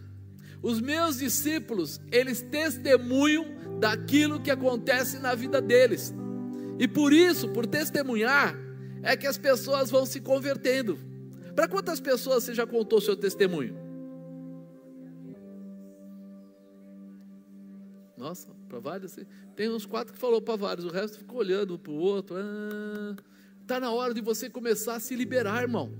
Os meus discípulos, eles testemunham daquilo que acontece na vida deles. E por isso, por testemunhar, é que as pessoas vão se convertendo. Para quantas pessoas você já contou seu testemunho? Nossa, para vários. Tem uns quatro que falou para vários, o resto ficou olhando um para o outro. Está ah, na hora de você começar a se liberar, irmão.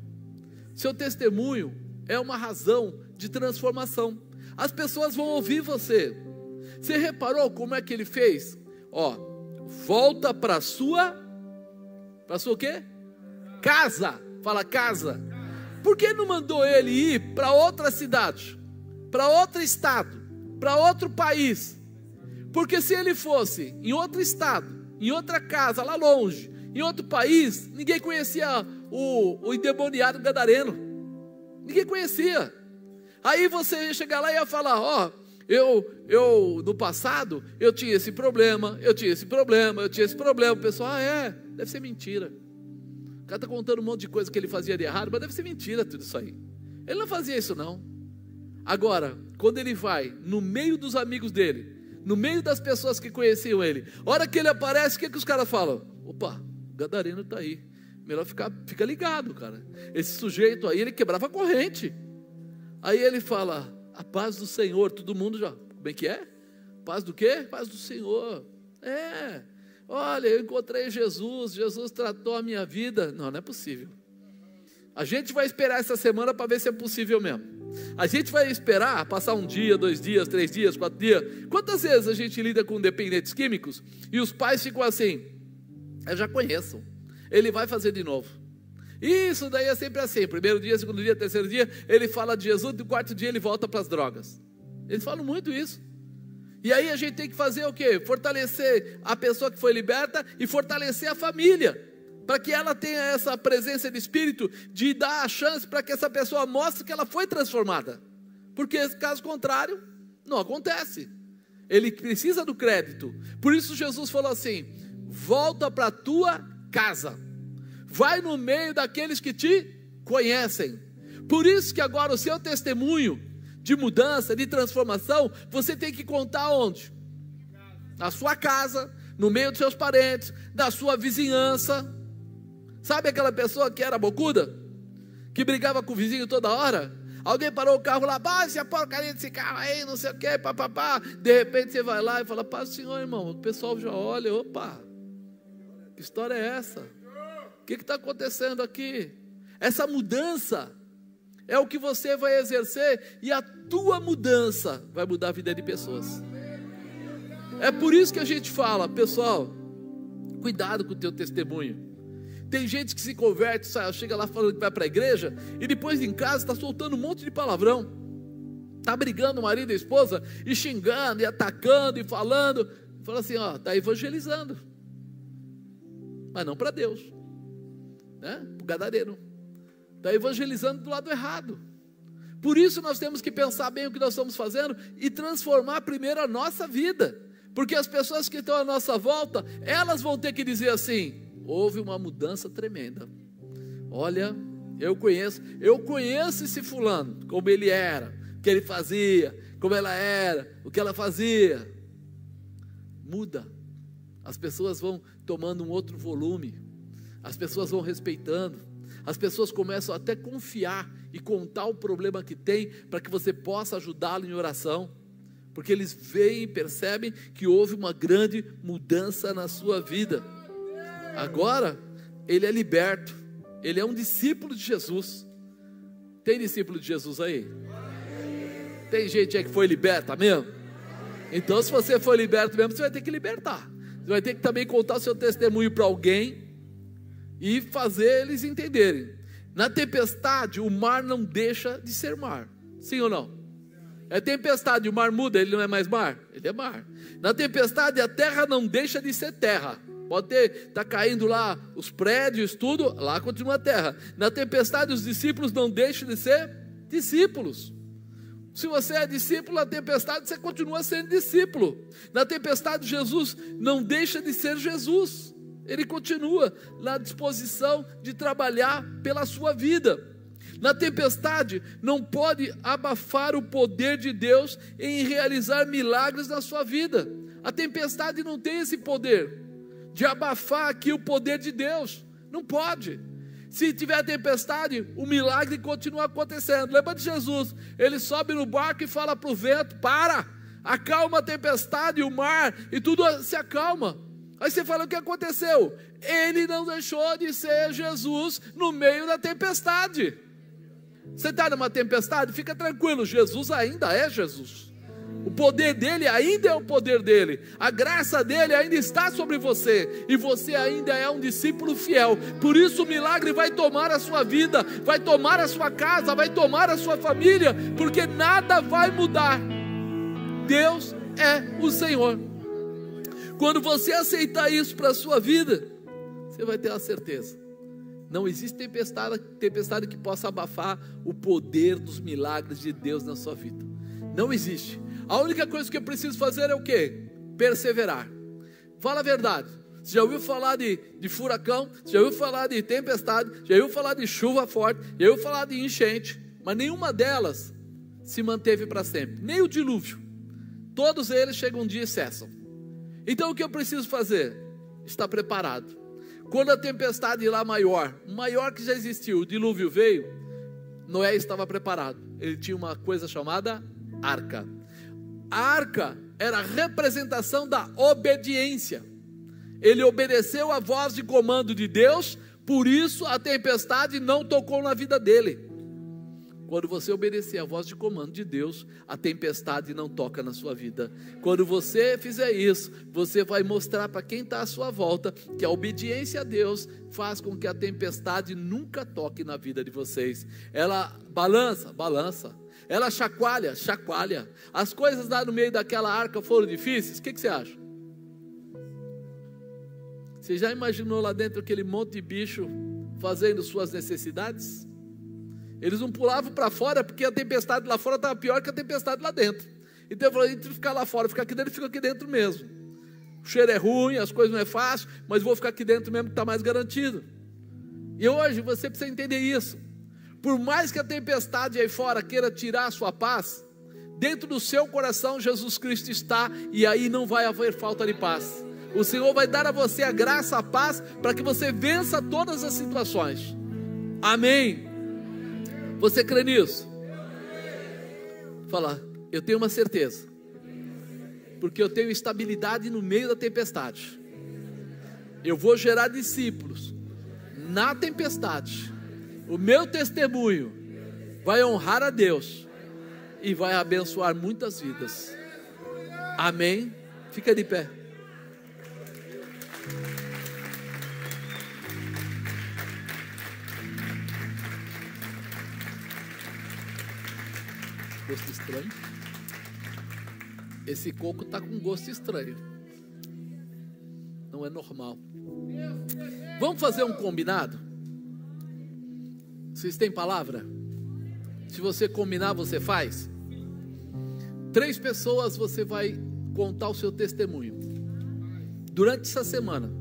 Seu testemunho é uma razão de transformação. As pessoas vão ouvir você. Você reparou como é que ele fez? Ó, volta para sua para sua o quê? Casa. Fala casa. Por que não mandou ele ir para outra cidade, para outro estado, para outro país? Porque se ele fosse em outro estado, em outra casa, lá longe, em outro país, ninguém conhecia o, o endemoniado gadareno. Ninguém conhecia. Aí você ia chegar lá e ia falar: Ó, oh, eu, eu, no passado, eu tinha esse problema, eu tinha esse problema, eu tinha esse problema. O pessoal, ah, é, deve ser mentira. O cara está contando um monte de coisa que ele fazia de errado, mas deve ser mentira tudo isso aí. Ele não fazia isso, não. Agora, quando ele vai no meio dos amigos dele, no meio das pessoas que conheciam ele, hora que ele aparece, o que, que os caras falam? Opa, Gadareno está aí. Melhor ficar fica ligado, cara. Esse sujeito aí, ele quebrava a corrente. Aí ele fala: a paz do Senhor, todo mundo já. Como é que é? Paz do quê? Paz do Senhor. É. Olha, eu encontrei Jesus, Jesus tratou a minha vida. Não, não é possível. A gente vai esperar essa semana para ver se é possível mesmo. A gente vai esperar passar um dia, dois dias, três dias, quatro dias. Quantas vezes a gente lida com dependentes químicos e os pais ficam assim? Eu já conheço. Ele vai fazer de novo. Isso daí é sempre assim: primeiro dia, segundo dia, terceiro dia, ele fala de Jesus, no quarto dia ele volta para as drogas. Eles falam muito isso. E aí a gente tem que fazer o quê? Fortalecer a pessoa que foi liberta e fortalecer a família, para que ela tenha essa presença de espírito, de dar a chance para que essa pessoa mostre que ela foi transformada. Porque caso contrário, não acontece. Ele precisa do crédito. Por isso Jesus falou assim: volta para a tua casa vai no meio daqueles que te conhecem. Por isso que agora o seu testemunho de mudança, de transformação, você tem que contar onde? Na sua casa, no meio dos seus parentes, da sua vizinhança. Sabe aquela pessoa que era bocuda? Que brigava com o vizinho toda hora? Alguém parou o carro lá, baixa a porcaria desse carro aí, não sei o que, papapá. De repente você vai lá e fala, paz senhor, irmão. O pessoal já olha, opa, que história é essa? O que está acontecendo aqui? Essa mudança é o que você vai exercer e a tua mudança vai mudar a vida de pessoas. É por isso que a gente fala, pessoal, cuidado com o teu testemunho. Tem gente que se converte, chega lá falando que vai para a igreja e depois em casa está soltando um monte de palavrão. Está brigando o marido e a esposa e xingando e atacando e falando. Fala assim, ó, está evangelizando. Mas não para Deus. Né? Para o gadareiro. Está evangelizando do lado errado. Por isso nós temos que pensar bem o que nós estamos fazendo e transformar primeiro a nossa vida. Porque as pessoas que estão à nossa volta, elas vão ter que dizer assim: houve uma mudança tremenda. Olha, eu conheço, eu conheço esse fulano, como ele era, o que ele fazia, como ela era, o que ela fazia. Muda. As pessoas vão tomando um outro volume. As pessoas vão respeitando. As pessoas começam até a confiar e contar o problema que tem para que você possa ajudá-lo em oração porque eles veem e percebem que houve uma grande mudança na sua vida. Agora, ele é liberto, ele é um discípulo de Jesus. Tem discípulo de Jesus aí? Tem gente aí que foi liberta mesmo? Então, se você foi liberto mesmo, você vai ter que libertar. Você vai ter que também contar o seu testemunho para alguém e fazer eles entenderem. Na tempestade, o mar não deixa de ser mar. Sim ou não? É tempestade, o mar muda, ele não é mais mar? Ele é mar. Na tempestade, a terra não deixa de ser terra. Pode ter, tá caindo lá os prédios, tudo, lá continua a terra. Na tempestade, os discípulos não deixam de ser discípulos. Se você é discípulo, na tempestade você continua sendo discípulo. Na tempestade, Jesus não deixa de ser Jesus. Ele continua na disposição de trabalhar pela sua vida. Na tempestade, não pode abafar o poder de Deus em realizar milagres na sua vida. A tempestade não tem esse poder de abafar aqui o poder de Deus. Não pode. Se tiver tempestade, o milagre continua acontecendo. Lembra de Jesus? Ele sobe no barco e fala para o vento: para, acalma a tempestade, o mar, e tudo se acalma. Aí você fala: o que aconteceu? Ele não deixou de ser Jesus no meio da tempestade. Você está numa tempestade? Fica tranquilo, Jesus ainda é Jesus. O poder dele ainda é o poder dele, a graça dele ainda está sobre você, e você ainda é um discípulo fiel. Por isso o milagre vai tomar a sua vida, vai tomar a sua casa, vai tomar a sua família, porque nada vai mudar. Deus é o Senhor. Quando você aceitar isso para a sua vida, você vai ter a certeza não existe tempestade, tempestade que possa abafar o poder dos milagres de Deus na sua vida. Não existe. A única coisa que eu preciso fazer é o que? Perseverar. Fala a verdade. Você já ouviu falar de, de furacão? Você já ouviu falar de tempestade? Já ouviu falar de chuva forte? Já ouviu falar de enchente? Mas nenhuma delas se manteve para sempre. Nem o dilúvio. Todos eles chegam um dia e cessam. Então o que eu preciso fazer? Estar preparado quando a tempestade lá maior, maior que já existiu, o dilúvio veio, Noé estava preparado. Ele tinha uma coisa chamada arca. A arca era a representação da obediência. Ele obedeceu a voz de comando de Deus, por isso a tempestade não tocou na vida dele. Quando você obedecer a voz de comando de Deus, a tempestade não toca na sua vida. Quando você fizer isso, você vai mostrar para quem está à sua volta que a obediência a Deus faz com que a tempestade nunca toque na vida de vocês. Ela balança, balança. Ela chacoalha, chacoalha. As coisas lá no meio daquela arca foram difíceis. O que, que você acha? Você já imaginou lá dentro aquele monte de bicho fazendo suas necessidades? Eles não pulavam para fora porque a tempestade lá fora estava pior que a tempestade lá dentro. Então eu falei, entre ficar lá fora, ficar aqui dentro, fica aqui dentro mesmo. O cheiro é ruim, as coisas não é fácil, mas vou ficar aqui dentro mesmo que está mais garantido. E hoje você precisa entender isso. Por mais que a tempestade aí fora queira tirar a sua paz, dentro do seu coração Jesus Cristo está e aí não vai haver falta de paz. O Senhor vai dar a você a graça, a paz, para que você vença todas as situações. Amém. Você crê nisso? Fala, eu tenho uma certeza. Porque eu tenho estabilidade no meio da tempestade. Eu vou gerar discípulos na tempestade. O meu testemunho vai honrar a Deus e vai abençoar muitas vidas. Amém. Fica de pé. Gosto estranho. Esse coco tá com gosto estranho. Não é normal. Vamos fazer um combinado? Vocês têm palavra? Se você combinar, você faz? Três pessoas você vai contar o seu testemunho. Durante essa semana.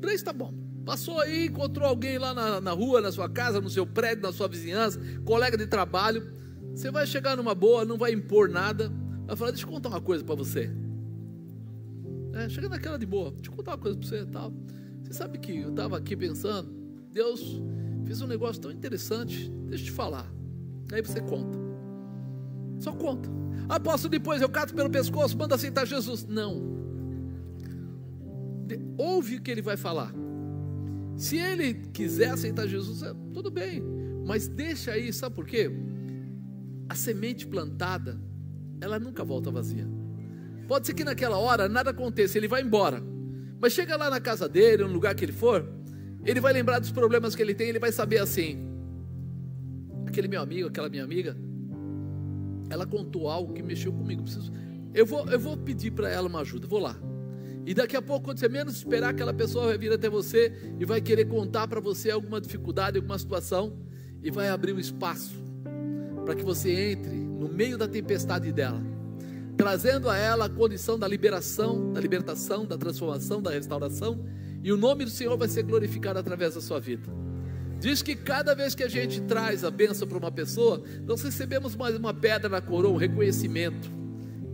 Três tá bom. Passou aí, encontrou alguém lá na, na rua, na sua casa, no seu prédio, na sua vizinhança, colega de trabalho. Você vai chegar numa boa, não vai impor nada. Vai falar, deixa eu contar uma coisa para você. É, chega naquela de boa, deixa eu contar uma coisa para você tal. Você sabe que eu estava aqui pensando, Deus fez um negócio tão interessante, deixa eu te falar. Aí você conta. Só conta. Posso depois eu cato pelo pescoço, manda aceitar Jesus. Não. Ouve o que ele vai falar. Se ele quiser aceitar Jesus, é, tudo bem. Mas deixa aí, sabe por quê? A semente plantada, ela nunca volta vazia. Pode ser que naquela hora nada aconteça, ele vai embora. Mas chega lá na casa dele, no lugar que ele for, ele vai lembrar dos problemas que ele tem, ele vai saber assim: aquele meu amigo, aquela minha amiga, ela contou algo que mexeu comigo. Preciso, eu vou, eu vou pedir para ela uma ajuda, vou lá. E daqui a pouco, quando você menos esperar, aquela pessoa vai vir até você e vai querer contar para você alguma dificuldade, alguma situação, e vai abrir um espaço para que você entre no meio da tempestade dela, trazendo a ela a condição da liberação, da libertação, da transformação, da restauração, e o nome do Senhor vai ser glorificado através da sua vida. Diz que cada vez que a gente traz a bênção para uma pessoa, nós recebemos mais uma pedra na coroa, um reconhecimento.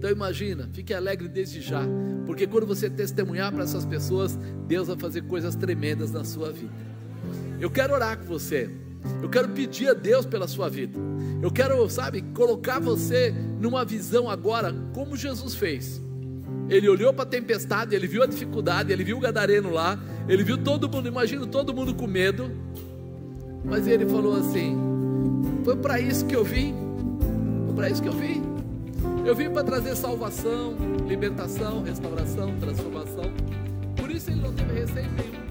Então imagina, fique alegre desde já, porque quando você testemunhar para essas pessoas, Deus vai fazer coisas tremendas na sua vida. Eu quero orar com você. Eu quero pedir a Deus pela sua vida. Eu quero, sabe, colocar você numa visão agora, como Jesus fez. Ele olhou para a tempestade, ele viu a dificuldade, ele viu o gadareno lá, ele viu todo mundo, imagina todo mundo com medo. Mas ele falou assim: Foi para isso que eu vim. Foi para isso que eu vim. Eu vim para trazer salvação, libertação, restauração, transformação. Por isso ele não teve receio nenhum.